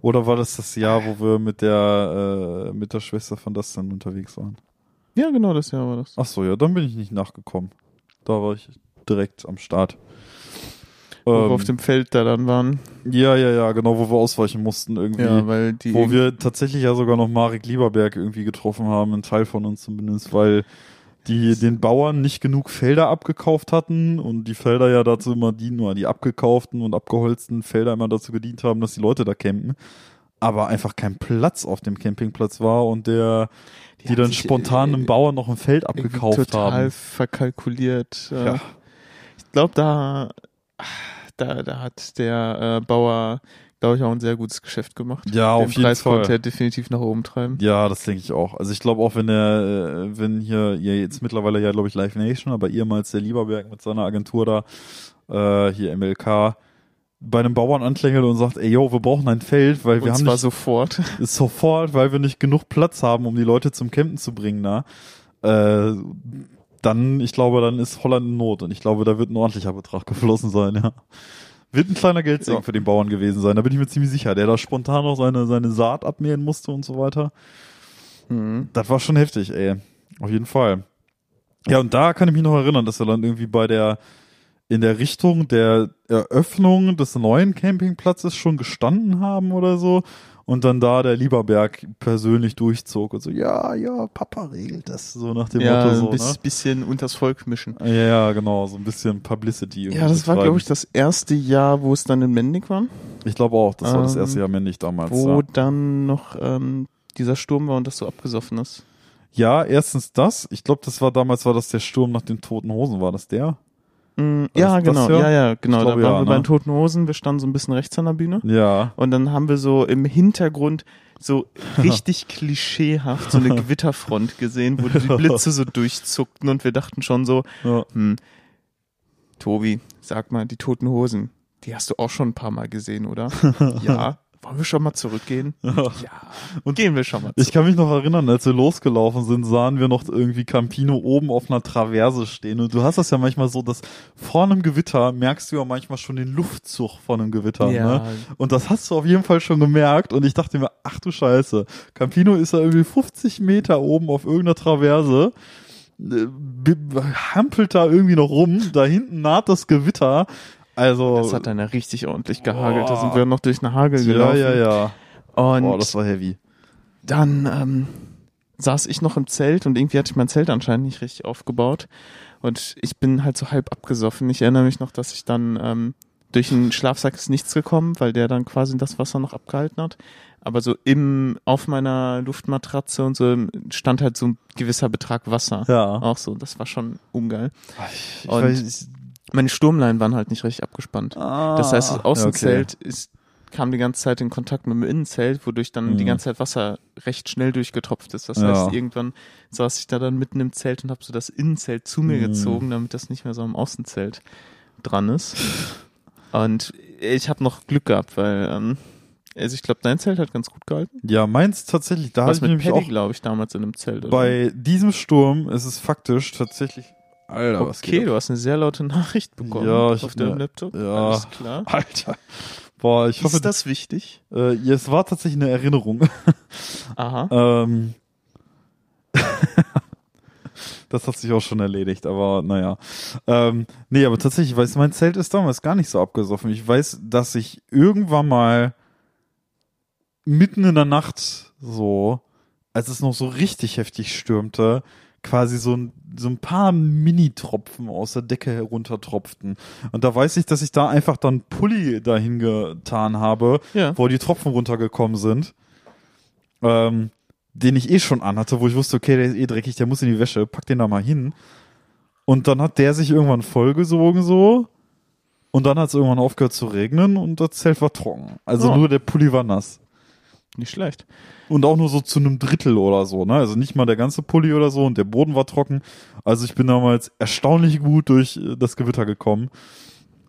Oder war das das Jahr, wo wir mit der, äh, mit der Schwester von das dann unterwegs waren? Ja, genau das Jahr war das. Ach so, ja, dann bin ich nicht nachgekommen. Da war ich direkt am Start. Wo wir Ähm, auf dem Feld da dann waren. ja, ja, ja, genau, wo wir ausweichen mussten irgendwie. Ja, weil die. wo wir tatsächlich ja sogar noch Marek Lieberberg irgendwie getroffen haben, ein Teil von uns zumindest, weil die den Bauern nicht genug Felder abgekauft hatten und die Felder ja dazu immer dienen, nur die abgekauften und abgeholzten Felder immer dazu gedient haben, dass die Leute da campen. Aber einfach kein Platz auf dem Campingplatz war und der, die, haben dann sich, spontan äh, einem Bauern noch ein Feld abgekauft total haben. verkalkuliert. Äh, Ja. Ich glaube, da, da, da hat der äh, Bauer, glaube ich, auch ein sehr gutes Geschäft gemacht. Ja, Den auf jeden Preis Fall. konnte er definitiv nach oben treiben. Ja, das denke ich auch. Also ich glaube auch, wenn der, äh, wenn hier, ja jetzt mittlerweile ja, glaube ich, Live Nation, aber ehemals der Lieberberg mit seiner Agentur da, äh, hier MLK, bei einem Bauern anklingelt und sagt, ey yo, wir brauchen ein Feld, weil wir Und haben zwar nicht, sofort. sofort, weil wir nicht genug Platz haben, um die Leute zum Campen zu bringen, da. äh, dann, ich glaube, dann ist Holland in Not und ich glaube, da wird ein ordentlicher Betrag geflossen sein, ja. Wird ein kleiner Geldsegen Ja. für den Bauern gewesen sein, da bin ich mir ziemlich sicher, der da spontan noch seine, seine Saat abmähen musste und so weiter. Mhm. Das war schon heftig, ey. Auf jeden Fall. Ja, und da kann ich mich noch erinnern, dass wir dann irgendwie bei der, in der Richtung der Eröffnung des neuen Campingplatzes schon gestanden haben oder so. Und dann da der Lieberberg persönlich durchzog und so, ja, ja, Papa regelt das, so nach dem Ja, Motto so, ein bis, bisschen unters Volk mischen. ne? Ja, genau, so ein bisschen Publicity. irgendwie Ja, das war, glaube ich, das erste Jahr, wo es dann in Mendig war, Ich glaube auch, das war das Ähm, erste Jahr männlich damals. wo ja. dann noch ähm, dieser Sturm war und das so abgesoffen ist. ja, erstens das. Ich glaube, das war damals, war das der Sturm nach den Toten Hosen, war das der? Mm, ja, genau, ja, ja, genau. Ich glaube, da waren ja, wir ne? bei den Toten Hosen, wir standen so ein bisschen rechts an der Bühne. Ja. Und dann haben wir so im Hintergrund so richtig klischeehaft so eine Gewitterfront gesehen, wo die Blitze so durchzuckten und wir dachten schon so, ja. hm, Tobi, sag mal, die toten Hosen, die hast du auch schon ein paar Mal gesehen, oder? ja. Wollen wir schon mal zurückgehen? Ja. Und gehen wir schon mal Ich zurück. kann mich noch erinnern, als wir losgelaufen sind, sahen wir noch irgendwie Campino oben auf einer Traverse stehen. Und du hast das ja manchmal so, dass vor einem Gewitter merkst du ja manchmal schon den Luftzug von einem Gewitter. Ja. Ne? Und das hast du auf jeden Fall schon gemerkt. Und ich dachte mir, ach du Scheiße, Campino ist da irgendwie 50 Meter oben auf irgendeiner Traverse. äh, hampelt da irgendwie noch rum, da hinten naht das Gewitter. Also Das hat dann ja richtig ordentlich gehagelt. Da Boah. sind wir noch durch eine Hagel ja, gelaufen. ja, ja. Und Boah, das war heavy. dann ähm, saß ich noch im Zelt und irgendwie hatte ich mein Zelt anscheinend nicht richtig aufgebaut. Und ich bin halt so halb abgesoffen. Ich erinnere mich noch, dass ich dann ähm, durch den Schlafsack ist nichts gekommen, weil der dann quasi das Wasser noch abgehalten hat. Aber so im, auf meiner Luftmatratze und so stand halt so ein gewisser Betrag Wasser. Ja. Auch so, das war schon ungeil. Ich Und weiß, Meine Sturmleinen waren halt nicht richtig abgespannt. ah, Das heißt, das ja, Außenzelt ist, kam die ganze Zeit in Kontakt mit dem Innenzelt, wodurch dann Mhm. die ganze Zeit Wasser recht schnell durchgetropft ist. Das Ja. heißt, irgendwann saß ich da dann mitten im Zelt und habe so das Innenzelt zu mir Mhm. gezogen, damit das nicht mehr so am Außenzelt dran ist. Und ich habe noch Glück gehabt, weil ähm, also ich glaube, dein Zelt hat ganz gut gehalten. Ja, meins tatsächlich, da Was hatte ich mit nämlich Paddy, auch glaube ich, damals in einem Zelt. Oder? bei diesem Sturm ist es faktisch tatsächlich. Alter, was okay, geht ab? du hast eine sehr laute Nachricht bekommen Ja, ich auf deinem ne- Laptop. ja. Alles klar. Alter. Boah, ich hoffe, Ist das wichtig? äh, ja, es war tatsächlich eine Erinnerung. Aha. ähm, das hat sich auch schon erledigt, aber naja. Ähm, nee, aber tatsächlich, weiß mein Zelt ist damals gar nicht so abgesoffen. Ich weiß, dass ich irgendwann mal mitten in der Nacht so, als es noch so richtig heftig stürmte, quasi so ein, so ein paar Mini-Tropfen aus der Decke heruntertropften. Und da weiß ich, dass ich da einfach dann Pulli dahin getan habe, Ja. wo die Tropfen runtergekommen sind. Ähm, den ich eh schon anhatte, wo ich wusste, okay, der ist eh dreckig, der muss in die Wäsche, pack den da mal hin. Und dann hat der sich irgendwann vollgesogen so. Und dann hat es irgendwann aufgehört zu regnen und das Zelt war trocken. Also Oh. nur der Pulli war nass. Nicht schlecht. Und auch nur so zu einem Drittel oder so, ne? Also nicht mal der ganze Pulli oder so und der Boden war trocken. Also ich bin damals erstaunlich gut durch äh, das Gewitter gekommen.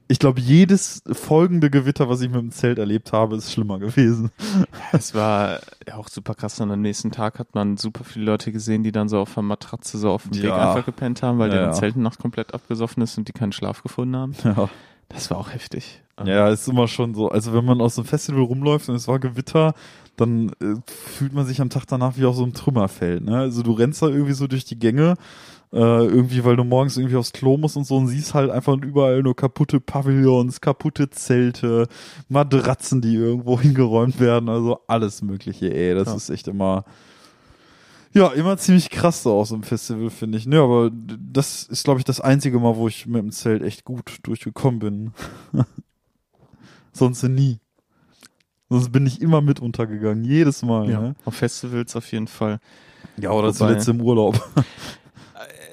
Ich glaube, jedes folgende Gewitter, was ich mit dem Zelt erlebt habe, ist schlimmer gewesen. Es war ja auch super krass. Und am nächsten Tag hat man super viele Leute gesehen, die dann so auf der Matratze so auf dem Weg Ja. einfach gepennt haben, weil Ja, deren ja. Zelt Nacht komplett abgesoffen ist und die keinen Schlaf gefunden haben. Ja. Das war auch heftig. Ja, ist immer schon so. Also wenn man aus dem Festival rumläuft und es war Gewitter, dann äh, fühlt man sich am Tag danach wie auf so einem Trümmerfeld. Ne? Also du rennst da irgendwie so durch die Gänge, äh, irgendwie, weil du morgens irgendwie aufs Klo musst und so und siehst halt einfach überall nur kaputte Pavillons, kaputte Zelte, Matratzen, die irgendwo hingeräumt werden, also alles Mögliche, ey. Das Ja. ist echt immer. Ja, immer ziemlich krass so aus dem Festival, finde ich. Ne, aber das ist, glaube ich, das einzige Mal, wo ich mit dem Zelt echt gut durchgekommen bin. Sonst nie. Sonst bin ich immer mit untergegangen, jedes Mal. Ja, Ne? auf Festivals auf jeden Fall. ja oder Wobei- zuletzt im Urlaub.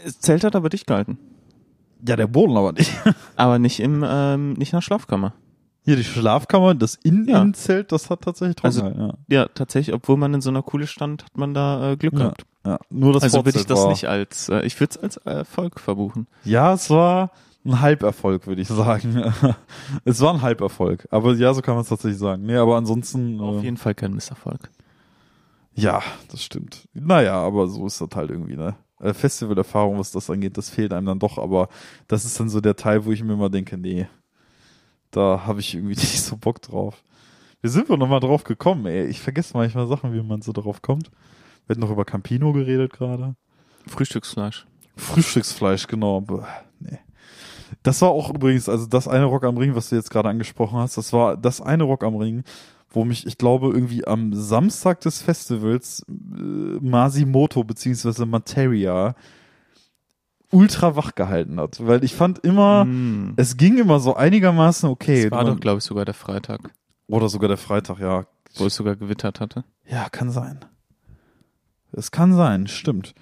Das Zelt hat aber dicht gehalten. Ja, der Boden aber nicht. Aber nicht im, ähm, nicht in der Schlafkammer. Hier die Schlafkammer, das in Ja. Innenzelt, das hat tatsächlich trocken. Also- gehalten, Ja, tatsächlich, obwohl man in so einer Kuhle stand, hat man da äh, Glück ja. gehabt. ja. Nur das also würde ich das war. nicht als, äh, ich würde es als Erfolg verbuchen. Ja, es war ein Halberfolg, würde ich sagen. es war ein Halberfolg. Aber ja, so kann man es tatsächlich sagen. Nee, aber ansonsten. Auf Äh, jeden Fall kein Misserfolg. ja, das stimmt. Naja, aber so ist das halt irgendwie, ne? äh, Festivalerfahrung, was das angeht, das fehlt einem dann doch, aber das ist dann so der Teil, wo ich mir immer denke, nee, da habe ich irgendwie nicht so Bock drauf. Wie sind wir nochmal drauf gekommen, ey? Ich vergesse manchmal Sachen, wie man so drauf kommt. Wir hatten noch über Campino geredet gerade. Frühstücksfleisch. Frühstücksfleisch, genau. aber, Nee. Das war auch übrigens, also das eine Rock am Ring, was du jetzt gerade angesprochen hast, das war das eine Rock am Ring, wo mich, ich glaube, irgendwie am Samstag des Festivals äh, Masimoto beziehungsweise Materia ultra wach gehalten hat. Weil ich fand immer, Mm. es ging immer so einigermaßen okay. Das war Man- doch, glaube ich, sogar der Freitag, oder sogar der Freitag, ja. wo es sogar gewittert hatte. Ja, kann sein. Es kann sein, stimmt.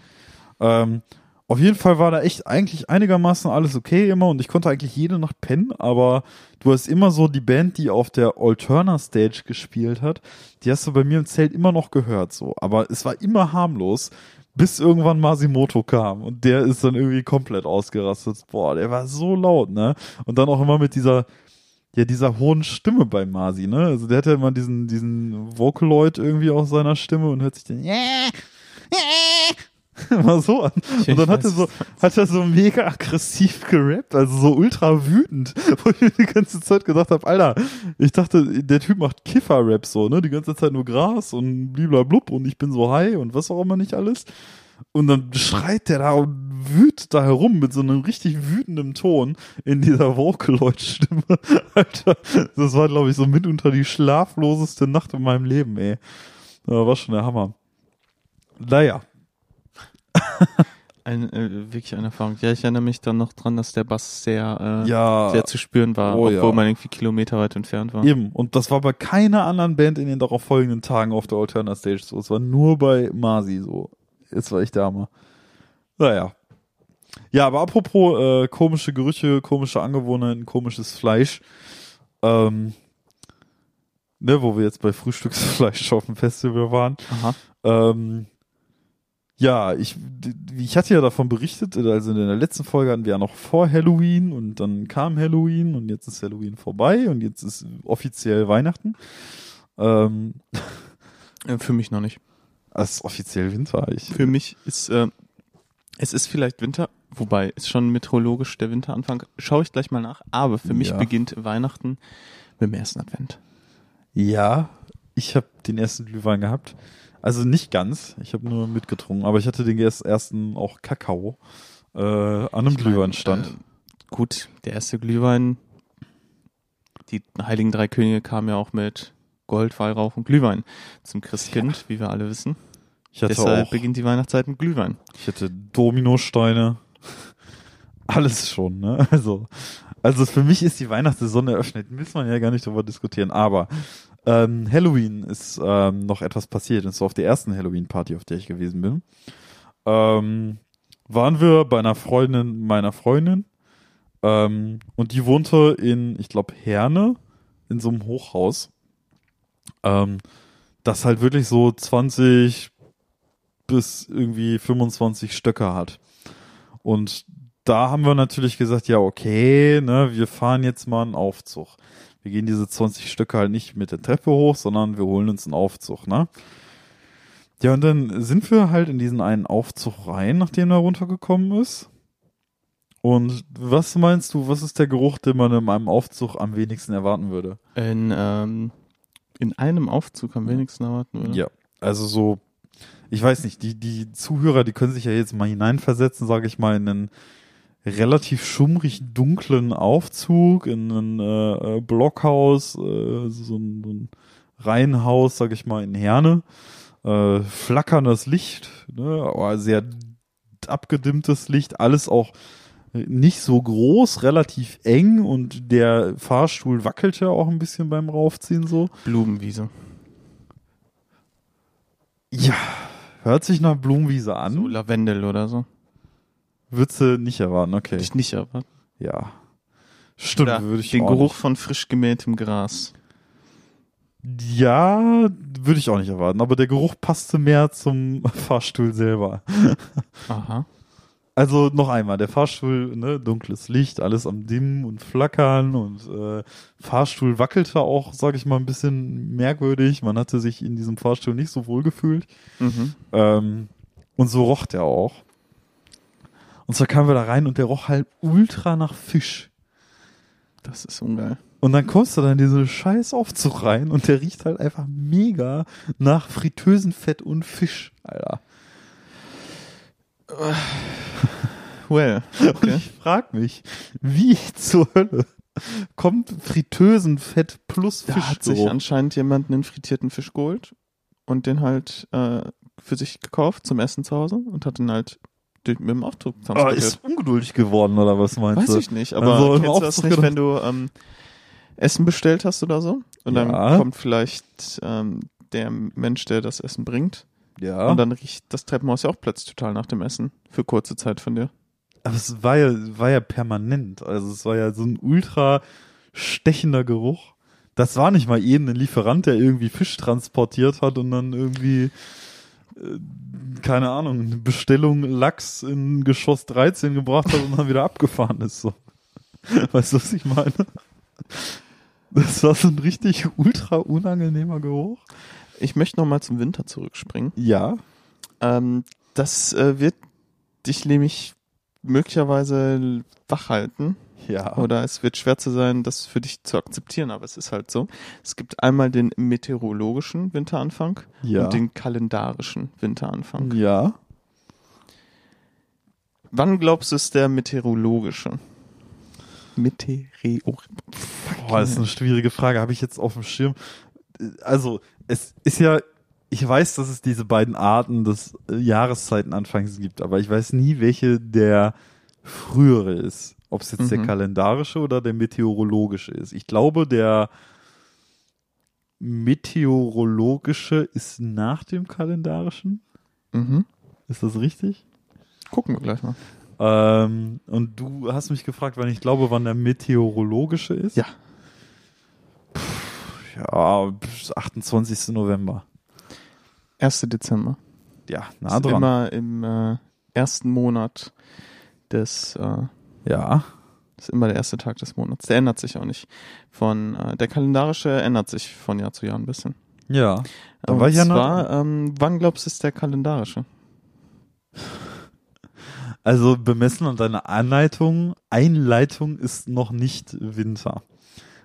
Ähm, auf jeden Fall war da echt eigentlich einigermaßen alles okay immer und ich konnte eigentlich jede Nacht pennen, aber du hast immer so die Band, die auf der Alterna Stage gespielt hat, die hast du bei mir im Zelt immer noch gehört, so. Aber es war immer harmlos, bis irgendwann Masimoto kam und der ist dann irgendwie komplett ausgerastet. Boah, der war so laut, ne? Und dann auch immer mit dieser, ja, dieser hohen Stimme bei Masi, ne? Also der hat ja immer diesen, diesen Vocaloid irgendwie auf seiner Stimme und hört sich dann immer so an. Und dann hat er so, hat er so mega aggressiv gerappt, also so ultra wütend, wo ich mir die ganze Zeit gedacht habe, Alter, ich dachte, der Typ macht Kiffer-Rap so, ne? Die ganze Zeit nur Gras und bliblablub und ich bin so high und was auch immer nicht alles. Und dann schreit der da und wütet da herum mit so einem richtig wütenden Ton in dieser Vocaloid-Stimme. Alter, das war, glaube ich, so mitunter die schlafloseste Nacht in meinem Leben, ey. Das war schon der Hammer. Naja, Ein, äh, wirklich eine Erfahrung. Ja, ich erinnere mich dann noch dran, dass der Bass sehr, äh, ja. sehr zu spüren war, Oh, obwohl ja. man irgendwie kilometerweit entfernt war. Eben. Und das war bei keiner anderen Band in den darauf folgenden Tagen auf der Alterna Stage so. Es war nur bei Masi so. Jetzt war ich der Hammer. Naja. Ja, aber apropos äh, komische Gerüche, komische Angewohnheiten, komisches Fleisch. Ähm, ne, wo wir jetzt bei Frühstücksfleisch auf dem Festival waren. Aha. Ähm, ja, ich, ich hatte ja davon berichtet, also in der letzten Folge hatten wir ja noch vor Halloween und dann kam Halloween und jetzt ist Halloween vorbei und jetzt ist offiziell Weihnachten. Ähm, Äh, Für mich noch nicht. es ist offiziell Winter. Ich, Für mich ist, äh, es ist vielleicht Winter, wobei ist schon meteorologisch der Winteranfang. Schaue ich gleich mal nach. Aber für mich Ja. beginnt Weihnachten mit dem ersten Advent. ja, ich habe den ersten Glühwein gehabt. Also nicht ganz, ich habe nur mitgetrunken, aber ich hatte den erst- ersten auch Kakao äh, an einem Ich mein, Glühweinstand. Äh, gut, der erste Glühwein, die Heiligen Drei Könige kamen ja auch mit Gold, Weihrauch und Glühwein zum Christkind, wie wir alle wissen. ich hatte Deshalb auch beginnt die Weihnachtszeit mit Glühwein. Ich hätte Dominosteine. Alles schon, ne? Also, also für mich ist die Weihnachtssaison eröffnet. Müssen wir ja gar nicht darüber diskutieren. Aber ähm, Halloween ist ähm, noch etwas passiert. Und zwar auf der ersten Halloween-Party, auf der ich gewesen bin. Ähm, waren wir bei einer Freundin meiner Freundin. Ähm, und die wohnte in, ich glaube, Herne, in so einem Hochhaus. Ähm, das halt wirklich so 20 bis irgendwie 25 Stöcke hat. Und da haben wir natürlich gesagt, ja, okay, ne, wir fahren jetzt mal einen Aufzug. Wir gehen diese 20 Stöcke halt nicht mit der Treppe hoch, sondern wir holen uns einen Aufzug, ne? Ja, und dann sind wir halt in diesen einen Aufzug rein, nachdem er runtergekommen ist. Und was meinst du, was ist der Geruch, den man in einem Aufzug am wenigsten erwarten würde? In, ähm, in einem Aufzug am wenigsten erwarten, oder? Ja, also so, ich weiß nicht, die, die Zuhörer, die können sich ja jetzt mal hineinversetzen, sage ich mal, in einen relativ schummrig dunklen Aufzug, in ein äh, äh, Blockhaus, äh, so ein, so ein Reihenhaus, sage ich mal, in Herne. Äh, flackerndes Licht, ne, aber sehr abgedimmtes Licht, alles auch nicht so groß, relativ eng und der Fahrstuhl wackelte auch ein bisschen beim Raufziehen so. Blumenwiese. Ja, hört sich nach Blumenwiese an. So Lavendel oder so. Würdest du nicht erwarten, okay. Hätte ich nicht erwartet. Ja. Stimmt, Oder würde ich Den Geruch von frisch gemähtem Gras. Ja, würde ich auch nicht erwarten. Aber der Geruch passte mehr zum Fahrstuhl selber. Aha. Also noch einmal, der Fahrstuhl, ne, dunkles Licht, alles am Dimmen und Flackern und äh, Fahrstuhl wackelte auch, sage ich mal, ein bisschen merkwürdig. Man hatte sich in diesem Fahrstuhl nicht so wohl gefühlt. Mhm. Ähm, und so roch der auch. Und zwar kamen wir da rein und der roch halt ultra nach Fisch. Das ist ungeil. Und dann kommst du da in diesen scheiß Aufzug rein und der riecht halt einfach mega nach Fritteusenfett und Fisch, Alter. Well, Und okay. ich frag mich, wie zur Hölle kommt Fritteusenfett plus Da hat sich anscheinend jemand einen frittierten Fisch geholt und den halt äh, für sich gekauft zum Essen zu Hause und hat den halt mit dem Aufzug Oh, transportiert. ist ungeduldig geworden oder was meinst Weiß du? ich nicht, aber Also kennst du das nicht, wenn du ähm, Essen bestellt hast oder so und dann Ja. kommt vielleicht ähm, der Mensch, der das Essen bringt Ja. und dann riecht das Treppenhaus ja auch plötzlich total nach dem Essen für kurze Zeit von dir. Aber es war ja, war ja permanent. Also es war ja so ein ultra stechender Geruch. Das war nicht mal eben ein Lieferant, der irgendwie Fisch transportiert hat und dann irgendwie, keine Ahnung, eine Bestellung Lachs in Geschoss 13 gebracht hat und dann wieder abgefahren ist. So. Weißt du, was ich meine? Das war so ein richtig ultra unangenehmer Geruch. Ich möchte noch mal zum Winter zurückspringen. Ja. Ähm, das äh, wird dich nämlich möglicherweise wach halten. Ja. Oder es wird schwer zu sein, das für dich zu akzeptieren, aber es ist halt so. Es gibt einmal den meteorologischen Winteranfang ja. und den kalendarischen Winteranfang. ja. Wann glaubst du ist der meteorologische? Meteorologische. Boah, das ist eine schwierige Frage. Habe ich jetzt auf dem Schirm? Also, es ist ja, ich weiß, dass es diese beiden Arten des äh, Jahreszeitenanfangs gibt, aber ich weiß nie, welche der frühere ist. Ob es jetzt der Mhm. kalendarische oder der meteorologische ist. Ich glaube, der meteorologische ist nach dem kalendarischen. Mhm. Ist das richtig? Gucken wir gleich mal. Ähm, und du hast mich gefragt, wann ich glaube, wann der meteorologische ist? Ja. Pff, ja, 28. November. 1. Dezember. Ja, nah ist dran. immer im äh, ersten Monat des, äh, ja. ist immer der erste Tag des Monats. Der ändert sich auch nicht. Von äh, der kalendarische ändert sich von Jahr zu Jahr ein bisschen. Ja. Da Und war ich ja zwar, ähm, wann glaubst du ist der kalendarische? Also bemessen an deiner Anleitung, Einleitung ist noch nicht Winter.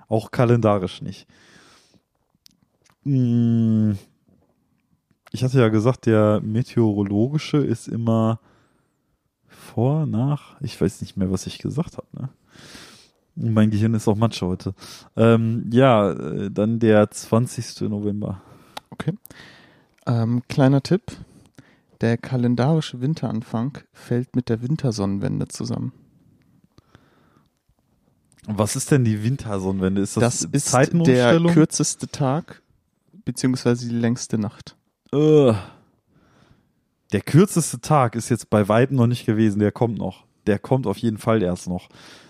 Auch kalendarisch nicht. Hm, Ich hatte ja gesagt, der meteorologische ist immer vor, nach, ich weiß nicht mehr, was ich gesagt habe. Ne? Mein Gehirn ist auch Matsch heute. Ähm, ja, äh, dann der 20. November. Okay. Ähm, kleiner Tipp. Der kalendarische Winteranfang fällt mit der Wintersonnenwende zusammen. Was ist denn die Wintersonnenwende? Ist Das, das, ist der kürzeste Tag beziehungsweise die längste Nacht. Äh. Der kürzeste Tag ist jetzt bei weitem noch nicht gewesen, der kommt noch. Der kommt auf jeden Fall erst noch.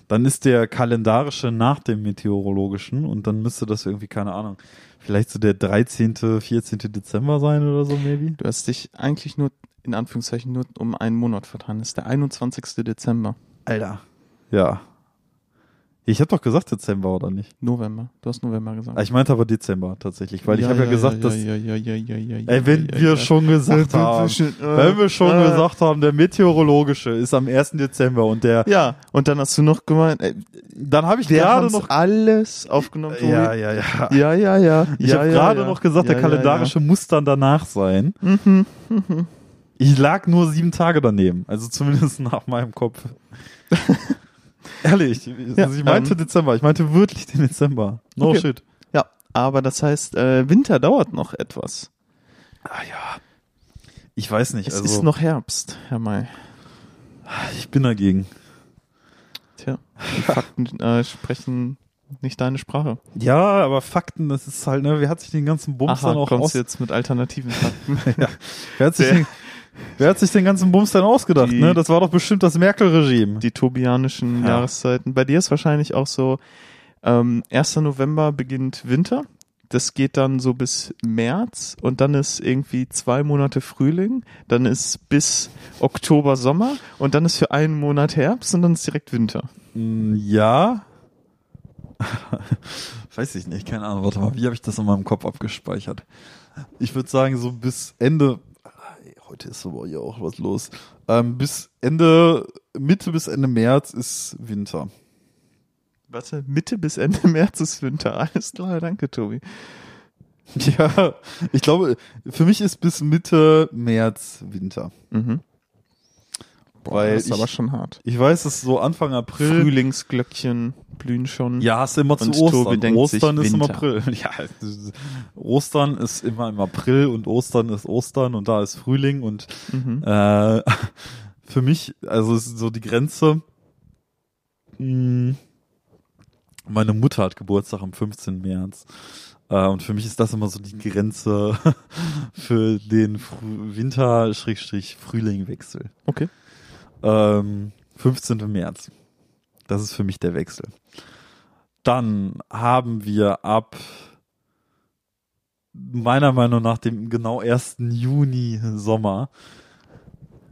Dann ist der kalendarische nach dem meteorologischen und dann müsste das irgendwie, keine Ahnung, vielleicht so der 13., 14. Dezember sein oder so, maybe. Du hast dich eigentlich nur, in Anführungszeichen, nur um einen Monat vertan. Das ist der 21. Dezember. Alter. Ja. Ich habe doch gesagt Dezember, oder nicht? November. Du hast November gesagt. Ah, Ich meinte aber Dezember tatsächlich, weil ich habe ja, gesagt, dass, ja, ja, ja, ja, ja, ey, wenn ja, wir ja. schon gesagt Äh, haben, äh, wenn wir schon äh, gesagt haben, der meteorologische ist am 1. Dezember und der, Ja, und dann hast du noch gemeint, ey, dann habe ich gerade noch alles aufgenommen. Tobi. Ja, ja, ja. ja, ja, ja. Ich ja, habe ja, gerade ja. noch gesagt, ja, der kalendarische muss dann danach sein. Ja, ja. Mhm, mhm. Ich lag nur sieben Tage daneben, also zumindest nach meinem Kopf. Ehrlich, Ja, also ich meinte ähm, Dezember, ich meinte wirklich den Dezember. No Okay. shit. Ja, aber das heißt, äh, Winter dauert noch etwas. Ah ja. Ich weiß nicht, Es also ist noch Herbst, Herr May. ich bin dagegen. Tja, die Fakten äh, sprechen nicht deine Sprache. Ja, aber Fakten, das ist halt, ne, wer hat sich den ganzen Bums Aha, dann auch kommst aus, jetzt mit alternativen Fakten. wer hat sich den, wer hat sich den ganzen Bums dann ausgedacht, Die- ne? Das war doch bestimmt das Merkel-Regime. die tobianischen Ja. Jahreszeiten. Bei dir ist wahrscheinlich auch so, ähm, 1. November beginnt Winter. Das geht dann so bis März und dann ist irgendwie zwei Monate Frühling, dann ist bis Oktober Sommer und dann ist für einen Monat Herbst und dann ist direkt Winter. Mm, Ja. Weiß ich nicht, keine Ahnung. Warte mal, wie habe ich das in meinem Kopf abgespeichert? Ich würde sagen, so bis Ende. Heute ist aber hier auch was los. Ähm, bis Ende, Mitte bis Ende März ist Winter. Warte, Mitte bis Ende März ist Winter. Alles klar, danke, Tobi. Ja, ich glaube, für mich ist bis Mitte März Winter. Mhm. Boah, Weil das ist ich- aber schon hart. Ich weiß, dass so Anfang April. Frühlingsglöckchen blühen schon. Ja, hast du immer zu Ostern. Ostern ist im. April. Ja, ist- Ostern ist immer im April und Ostern ist Ostern und da ist Frühling und Mhm. äh, für mich, also es ist so die Grenze. mh, Meine Mutter hat Geburtstag am 15. März. Äh, und für mich ist das immer so die Grenze für den Frü- Winter-Frühling-Wechsel. Okay. Ähm, 15. März. Das ist für mich der Wechsel. Dann haben wir ab meiner Meinung nach dem genau 1. Juni Sommer.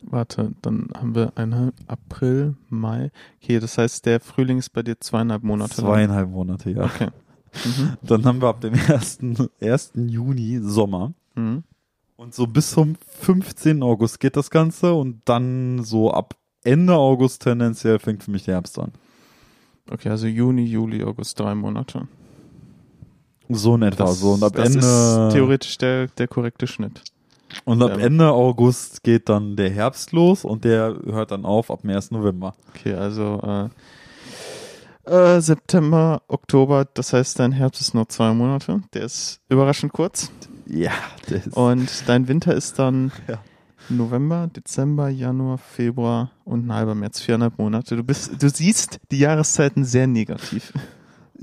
Warte, dann haben wir einen April, Mai. Okay, das heißt, der Frühling ist bei dir zweieinhalb Monate lang. Zweieinhalb Monate, ja. Okay. Mhm. Dann haben wir ab dem 1. 1. Juni Sommer. Mhm. Und so bis zum 15. August geht das Ganze und dann so ab Ende August tendenziell fängt für mich der Herbst an. Okay, also Juni, Juli, August, drei Monate. So in etwa. Das, so und ab das Ende ist theoretisch der, der korrekte Schnitt. Und ab Ähm. Ende August geht dann der Herbst los und der hört dann auf ab dem 1. November. Okay, also äh, äh, September, Oktober, das heißt, dein Herbst ist nur zwei Monate. Der ist überraschend kurz. Ja, das ist Und dein Winter ist dann Ja. November, Dezember, Januar, Februar und ein halber März, viereinhalb Monate. Du bist, du siehst die Jahreszeiten sehr negativ.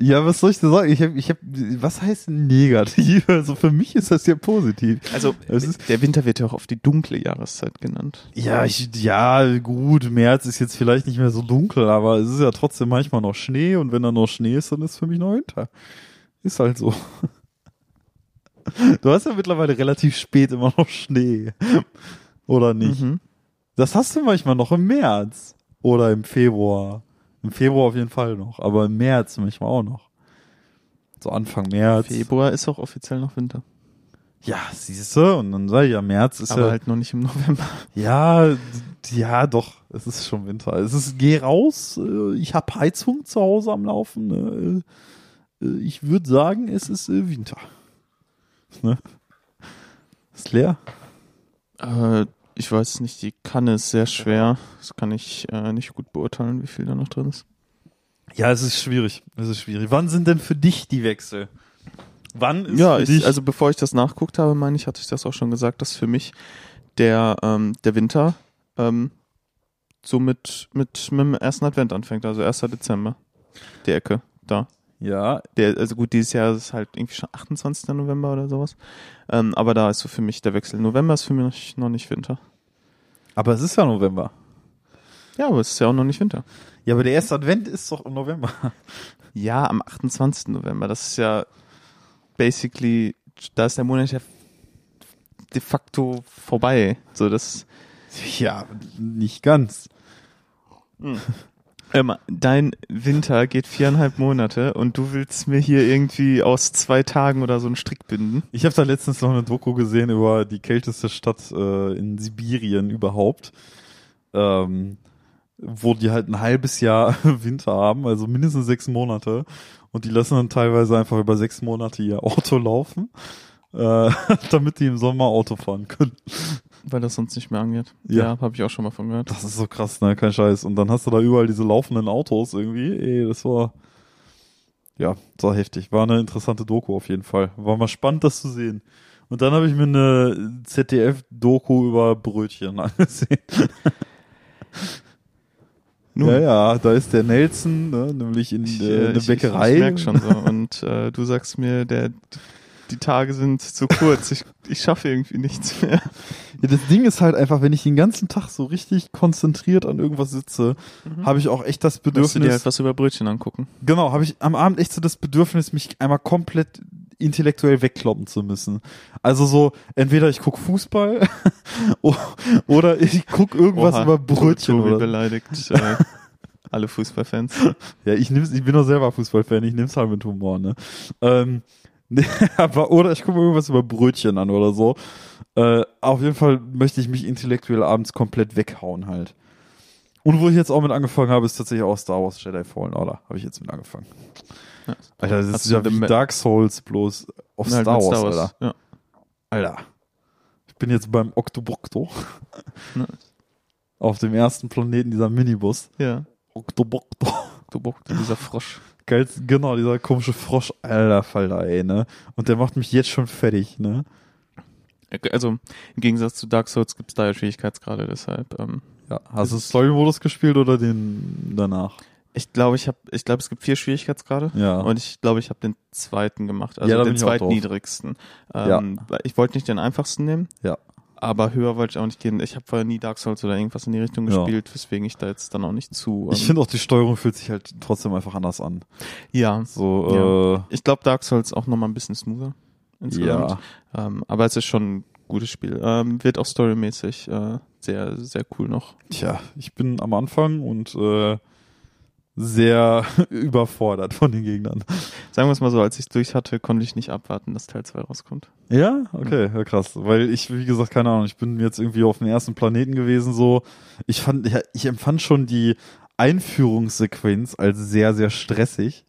Ja, was soll ich denn sagen? Ich hab, ich hab, was heißt negativ? Also für mich ist das ja positiv. Also der Winter wird ja auch oft die dunkle Jahreszeit genannt. Ja, ich, ja, gut, März ist jetzt vielleicht nicht mehr so dunkel, aber es ist ja trotzdem manchmal noch Schnee und wenn da noch Schnee ist, dann ist für mich noch Winter. Ist halt so. Du hast ja mittlerweile relativ spät immer noch Schnee. Oder nicht? Mhm. Das hast du manchmal noch im März oder im Februar. Im Februar auf jeden Fall noch, aber im März manchmal auch noch. So Anfang März. Februar ist auch offiziell noch Winter. Ja, siehst du, und dann sag ich ja, März ist aber ja, halt noch nicht im November. ja, ja, doch, es ist schon Winter. Es ist, geh raus, äh, ich hab Heizung zu Hause am Laufen. ne, äh, äh, Ich würde sagen, es ist Winter. Ne? Ist leer? Äh, ich weiß nicht, die Kanne ist sehr schwer. Das kann ich äh, nicht gut beurteilen, wie viel da noch drin ist. Ja, es ist schwierig. Es ist schwierig. Wann sind denn für dich die Wechsel? Wann ist Ja, für ich, dich also bevor ich das nachguckt habe, meine ich, hatte ich das auch schon gesagt, dass für mich der, ähm, der Winter ähm, so mit, mit, mit dem ersten Advent anfängt, also 1. Dezember. Die Ecke, da. ja, Der, also gut, dieses Jahr ist es halt irgendwie schon 28. November oder sowas. Ähm, aber da ist so für mich der Wechsel. November ist für mich noch nicht Winter. Aber es ist ja November. Ja, aber es ist ja auch noch nicht Winter. Ja, aber der erste Advent ist doch im November. Ja, am 28. November. Das ist ja basically, da ist der Monat ja de facto vorbei. So, das, Ja, nicht ganz. Ähm, dein Winter geht viereinhalb Monate und du willst mir hier irgendwie aus zwei Tagen oder so einen Strick binden. Ich habe da letztens noch eine Doku gesehen über die kälteste Stadt äh, in Sibirien überhaupt, ähm, wo die halt ein halbes Jahr Winter haben, also mindestens sechs Monate. Und die lassen dann teilweise einfach über sechs Monate ihr Auto laufen, äh, damit die im Sommer Auto fahren können. Weil das sonst nicht mehr angeht. Ja. Ja, habe ich auch schon mal von gehört. Das ist so krass, ne? Kein Scheiß. Und dann hast du da überall diese laufenden Autos irgendwie. Ey, das war. Ja, das war heftig. War eine interessante Doku auf jeden Fall. War mal spannend, das zu sehen. Und dann habe ich mir eine ZDF-Doku über Brötchen angesehen. Nun. Ja, ja, da ist der Nelson, ne, nämlich in Ich, äh, äh, eine ich, Bäckerei. Ich, ich merk schon so. Und äh, du sagst mir, der, die Tage sind zu kurz. Ich, ich schaffe irgendwie nichts mehr. Ja, das Ding ist halt einfach, wenn ich den ganzen Tag so richtig konzentriert an irgendwas sitze, habe ich auch echt das Müsst du Bedürfnis. dir halt was über Brötchen angucken. Genau, habe ich am Abend echt so das Bedürfnis, mich einmal komplett intellektuell wegkloppen zu müssen. Also so, entweder ich guck Fußball oder ich guck irgendwas Oha, über Brötchen Tobi oder. beleidigt äh, alle Fußballfans. Ja, ich nehm's, ich bin doch selber Fußballfan, ich nehm's halt mit Humor, ne? Ähm, aber, oder ich gucke mir irgendwas über Brötchen an oder so. Äh, auf jeden Fall möchte ich mich intellektuell abends komplett weghauen halt. Und wo ich jetzt auch mit angefangen habe, ist tatsächlich auch Star Wars Jedi Fallen Order. Habe ich jetzt mit angefangen. Ja. Alter, das Hast ist ja wie Dark Souls bloß auf Halt Star, mit Wars, Alter. Ja. Alter. Ich bin jetzt beim Octobocto. Nice. Auf dem ersten Planeten dieser Minibus. ja. Octobocto. Du Bock, dieser Frosch. Geil, genau, dieser komische Frosch. Alter Falter, ey, ne? Und der macht mich jetzt schon fertig, ne? Also im Gegensatz zu Dark Souls gibt es da ja Schwierigkeitsgrade, deshalb. Ähm, Ja. Hast du Story-Modus gespielt oder den danach? ich glaube, ich habe, ich glaube, es gibt vier Schwierigkeitsgrade. Ja. Und ich glaube, ich habe den zweiten gemacht, also Ja, den zweitniedrigsten. Ähm, weil Ich wollte nicht den einfachsten nehmen, Ja. Aber höher wollte ich auch nicht gehen. Ich habe vorher nie Dark Souls oder irgendwas in die Richtung Ja. gespielt, weswegen ich da jetzt dann auch nicht zu. Ich ähm, finde auch, die Steuerung fühlt sich halt trotzdem einfach anders an. ja, So, ich glaube Dark Souls auch nochmal ein bisschen smoother äh, insgesamt. ja. Ähm, aber es ist schon ein gutes Spiel. Ähm, wird auch storymäßig äh, sehr, sehr cool noch. Tja, ich bin am Anfang und äh, sehr überfordert von den Gegnern. Sagen wir es mal so, als ich es durch hatte, konnte ich nicht abwarten, dass Teil 2 rauskommt. Ja, okay, ja, krass. Weil ich, wie gesagt, keine Ahnung, ich bin jetzt irgendwie auf dem ersten Planeten gewesen, so. Ich fand, ja, ich empfand schon die Einführungssequenz als sehr, sehr stressig.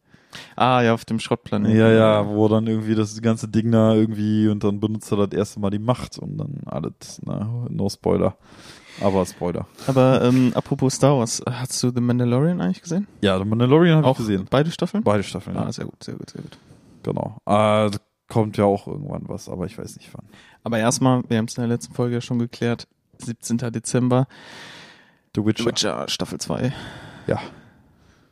Ah, ja, auf dem Schrottplaneten. Ja, ja, wo dann irgendwie das ganze Ding da irgendwie und dann benutzt er das erste Mal die Macht und dann alles, na, no Spoiler. Aber Spoiler. Aber ähm, apropos Star Wars, hast du The Mandalorian eigentlich gesehen? Ja, The Mandalorian habe ich Auch gesehen. beide Staffeln? Beide Staffeln, ja. Ah, sehr gut, sehr gut, sehr gut. Genau. Äh, da kommt ja auch irgendwann was, aber ich weiß nicht wann. Aber erstmal, wir haben es in der letzten Folge ja schon geklärt, 17. Dezember, The Witcher. Witcher Staffel 2. Ja.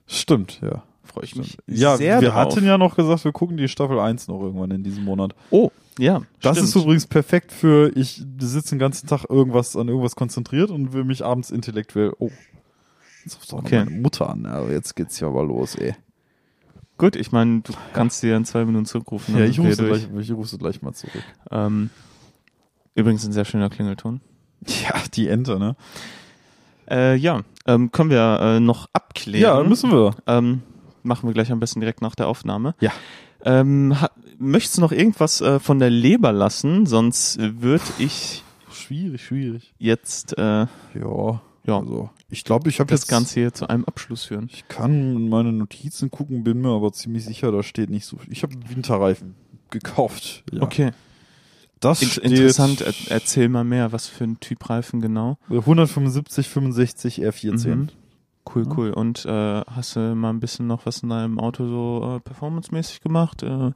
Stimmt, ja. Freue ich mich Ja, sehr wir drauf. hatten ja noch gesagt, wir gucken die Staffel 1 noch irgendwann in diesem Monat. Oh, ja, Das stimmt. ist übrigens perfekt für, ich sitze den ganzen Tag irgendwas an irgendwas konzentriert und will mich abends intellektuell, oh, jetzt rufst du auch Okay. meine Mutter an, aber jetzt geht's ja aber los, ey. Gut, ich meine, du kannst dir in zwei Minuten zurückrufen. Ja, dann ich rufe gleich, ich rufe gleich mal zurück. Ähm, übrigens ein sehr schöner Klingelton. Ja, die Ente, ne? Äh, ja, ähm, können wir äh, noch abklären. Ja, müssen wir. Ähm, machen wir gleich am besten direkt nach der Aufnahme. Ja. Ähm, ha, möchtest du noch irgendwas äh, von der Leber lassen? Sonst würde ich Schwierig, schwierig. jetzt äh, Ja, ja, also ich glaube, ich habe das jetzt Ganze hier zu einem Abschluss führen. Ich kann in meine Notizen gucken, bin mir aber ziemlich sicher, da steht nicht so viel. Ich habe Winterreifen gekauft. Ja. Okay, Das In steht interessant. Er erzähl mal mehr, was für ein Typ Reifen genau. 175, 65 R14. Mhm. Cool, Ja. cool. Und äh, hast du mal ein bisschen noch was in deinem Auto so äh, performancemäßig gemacht? Äh,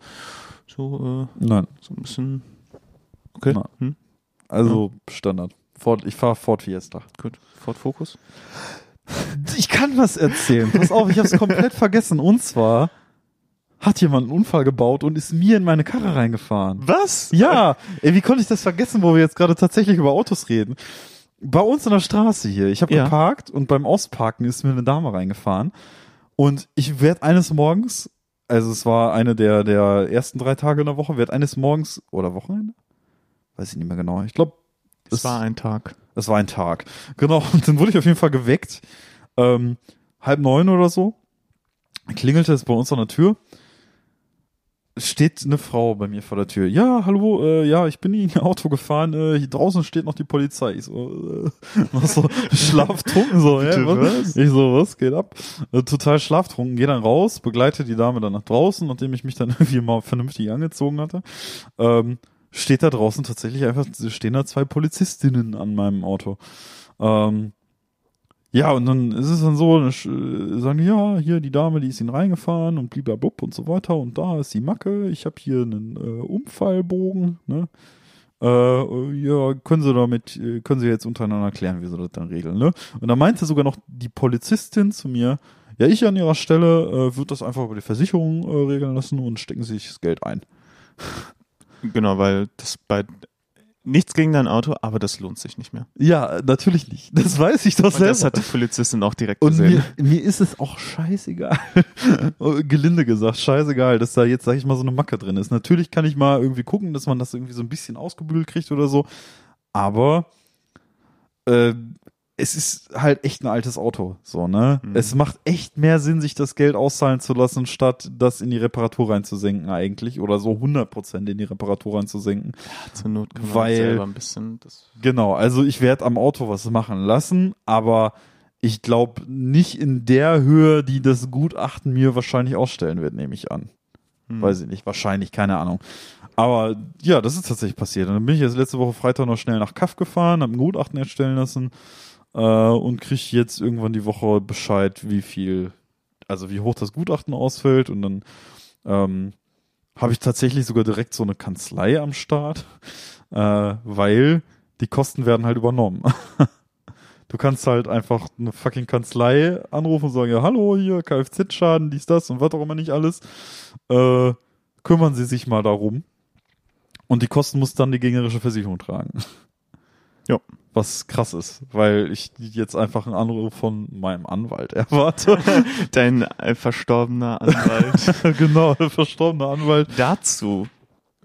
so, äh, Nein, so ein bisschen. Okay. Hm? also Standard. Ford, ich fahre Ford Fiesta. Gut. Ford Focus? Ich kann was erzählen. Pass auf, ich habe es komplett vergessen. Und zwar hat jemand einen Unfall gebaut und ist mir in meine Karre reingefahren. Was? Ja, ey, wie konnte ich das vergessen, wo wir jetzt gerade tatsächlich über Autos reden? Bei uns in der Straße hier. Ich habe Ja. geparkt und beim Ausparken ist mir eine Dame reingefahren. Und ich werde eines Morgens, also es war eine der, der ersten drei Tage in der Woche, werd eines Morgens oder Wochenende? Weiß ich nicht mehr genau. Ich glaube, Es war ein Tag. es war ein Tag. Genau. Und dann wurde ich auf jeden Fall geweckt. Ähm, halb neun oder so. Klingelte es bei uns an der Tür. Steht eine Frau bei mir vor der Tür. Ja, hallo, äh, ja, ich bin in ihr Auto gefahren. Äh, hier draußen steht noch die Polizei. Ich so, äh, so schlaftrunken. So, Bitte was? was? Ich so, was geht ab? Äh, total schlaftrunken. Geh dann raus, begleite die Dame dann nach draußen, nachdem ich mich dann irgendwie mal vernünftig angezogen hatte. Ähm, steht da draußen tatsächlich einfach, stehen da zwei Polizistinnen an meinem Auto. Ähm, ja, und dann ist es dann so, sch- sagen die, ja, hier die Dame, die ist ihn reingefahren und blub und so weiter und da ist die Macke, ich habe hier einen äh, Unfallbogen, ne? Äh, ja, können Sie damit, äh, können Sie jetzt untereinander klären, wie Sie das dann regeln, ne? Und da meinte sogar noch die Polizistin zu mir, ja, ich an Ihrer Stelle äh, würde das einfach über die Versicherung äh, regeln lassen und stecken Sie sich das Geld ein. Genau, weil das bei nichts gegen dein Auto, aber das lohnt sich nicht mehr. Ja, natürlich nicht. Das weiß ich doch Und das hat die Polizistin auch direkt Und gesehen. mir, mir ist es auch scheißegal, gelinde gesagt, scheißegal, dass da jetzt, sag ich mal, so eine Macke drin ist. Natürlich kann ich mal irgendwie gucken, dass man das irgendwie so ein bisschen ausgebügelt kriegt oder so, aber äh, es ist halt echt ein altes Auto, so, ne? Mhm. Es macht echt mehr Sinn, sich das Geld auszahlen zu lassen, statt das in die Reparatur reinzusenken eigentlich oder so 100% in die Reparatur reinzusenken. Zur Not kann man Weil- selber ein bisschen das. Genau, also ich werde am Auto was machen lassen, aber ich glaube nicht in der Höhe, die das Gutachten mir wahrscheinlich ausstellen wird, nehme ich an. Hm. Weiß ich nicht, wahrscheinlich, keine Ahnung. Aber ja, das ist tatsächlich passiert. Und dann bin ich jetzt letzte Woche Freitag noch schnell nach Kaff gefahren, habe ein Gutachten erstellen lassen äh, und kriege jetzt irgendwann die Woche Bescheid, wie viel, also wie hoch das Gutachten ausfällt. Und dann ähm, habe ich tatsächlich sogar direkt so eine Kanzlei am Start, äh, weil die Kosten werden halt übernommen. Du kannst halt einfach eine fucking Kanzlei anrufen und sagen, ja, hallo, hier, Kfz-Schaden, dies, das und was auch immer nicht alles. Äh, kümmern Sie sich mal darum. Und die Kosten muss dann die gegnerische Versicherung tragen. Ja. Was krass ist, weil ich jetzt einfach einen Anruf von meinem Anwalt erwarte. Dein äh, verstorbener Anwalt. genau, der verstorbene Anwalt. Dazu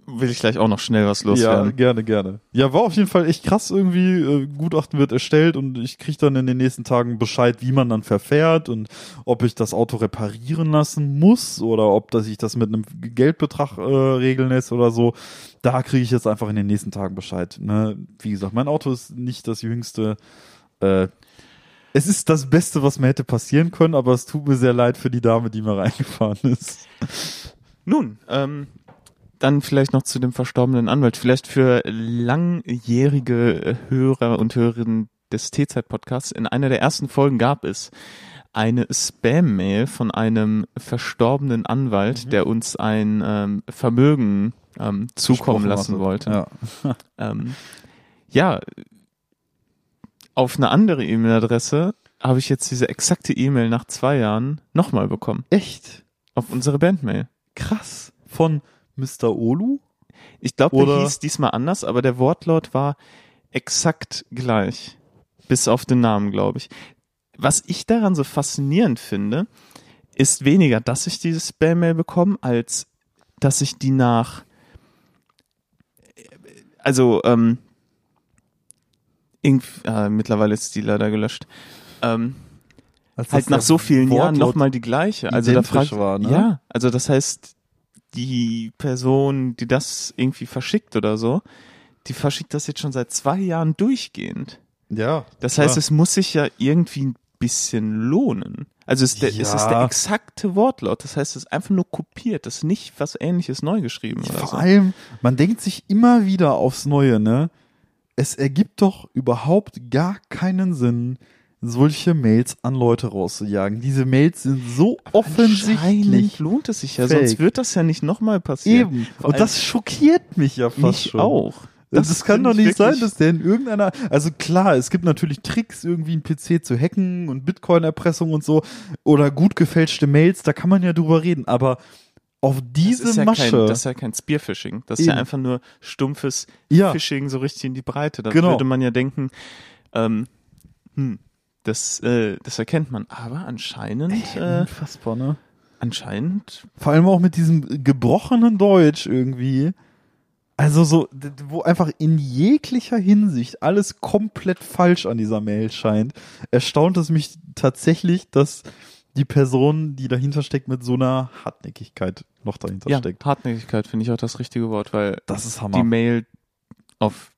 will ich gleich auch noch schnell was Ja, loswerden. gerne, gerne. Ja, war auf jeden Fall echt krass irgendwie. Äh, Gutachten wird erstellt und ich kriege dann in den nächsten Tagen Bescheid, wie man dann verfährt und ob ich das Auto reparieren lassen muss oder ob dass ich das mit einem Geldbetrag äh, regeln lässt oder so. Da kriege ich jetzt einfach in den nächsten Tagen Bescheid. Ne? Wie gesagt, mein Auto ist nicht das jüngste. Äh, es ist das Beste, was mir hätte passieren können, aber es tut mir sehr leid für die Dame, die mir reingefahren ist. Nun, ähm, dann vielleicht noch zu dem verstorbenen Anwalt. Vielleicht für langjährige Hörer und Hörerinnen des T-Zeit-Podcasts. In einer der ersten Folgen gab es eine Spam-Mail von einem verstorbenen Anwalt, der uns ein ähm, Vermögen ähm, zukommen lassen wollte. Ja. Ähm, ja, auf eine andere E-Mail-Adresse habe ich jetzt diese exakte E-Mail nach zwei Jahren nochmal bekommen. Echt? Auf unsere Bandmail. Krass. Von Mr. Olu? Ich glaube, der hieß diesmal anders, aber der Wortlaut war exakt gleich. Bis auf den Namen, glaube ich. Was ich daran so faszinierend finde, ist weniger, dass ich diese Spam-Mail bekomme, als dass ich die nach, also, ähm, äh, mittlerweile ist die leider gelöscht, ähm, Als halt nach so vielen Jahren nochmal die gleiche. Also da fragt, war, ne? ja, also das heißt, die Person, die das irgendwie verschickt oder so, die verschickt das jetzt schon seit zwei Jahren durchgehend. Ja. Das heißt, klar. es muss sich ja irgendwie ein bisschen lohnen. Also es ist, der, es ist der Ja. exakte Wortlaut. Das heißt, es ist einfach nur kopiert. Das ist nicht was ähnliches neu geschrieben oder Vor so. allem, man denkt sich immer wieder aufs Neue, ne? Es ergibt doch überhaupt gar keinen Sinn, solche Mails an Leute rauszujagen. Diese Mails sind so offensichtlich. Lohnt es sich ja, fake. sonst wird das ja nicht nochmal passieren. Eben. Und das schockiert mich ja fast mich schon. auch. Das, Das kann doch ich nicht sein, dass der in irgendeiner, also klar, es gibt natürlich Tricks, irgendwie einen PC zu hacken und Bitcoin-Erpressung und so oder gut gefälschte Mails, da kann man ja drüber reden, aber auf Das diese ist ja Masche, Kein, das ist ja kein Spearfishing. Das ist ja Eben. einfach nur stumpfes ja, Phishing so richtig in die Breite. Da Genau. würde man ja denken, ähm, hm, das, äh, das erkennt man. Aber anscheinend, äh, unfassbar, ne? anscheinend, Vor allem auch mit diesem gebrochenen Deutsch irgendwie. Also so, wo einfach in jeglicher Hinsicht alles komplett falsch an dieser Mail scheint, erstaunt es mich tatsächlich, dass die Person, die dahinter steckt, mit so einer Hartnäckigkeit noch dahinter ja, steckt. Hartnäckigkeit finde ich auch das richtige Wort, weil Das ist die Hammer. Mail auf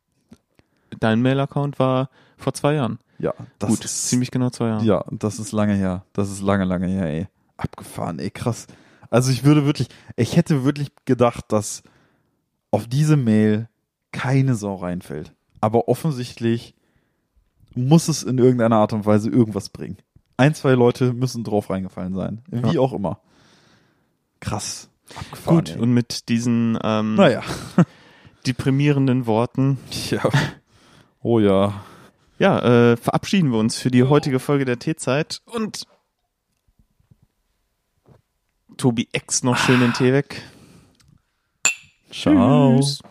dein Mail-Account war vor zwei Jahren. Ja, das Gut, ist ziemlich genau zwei Jahre. Ja, das ist lange her. Das ist lange, lange her, ey. Abgefahren, ey, krass. Also ich würde wirklich, ich hätte wirklich gedacht, dass auf diese Mail keine Sau reinfällt. Aber offensichtlich muss es in irgendeiner Art und Weise irgendwas bringen. Ein, zwei Leute müssen drauf reingefallen sein. Wie auch immer. Krass. Abgefahren, Gut, ey. und mit diesen ähm, naja. deprimierenden Worten Ja. Oh ja. Ja, äh, verabschieden wir uns für die heutige Folge der Teezeit und Tobi X noch schön den Tee weg. Ciao. Tschüss.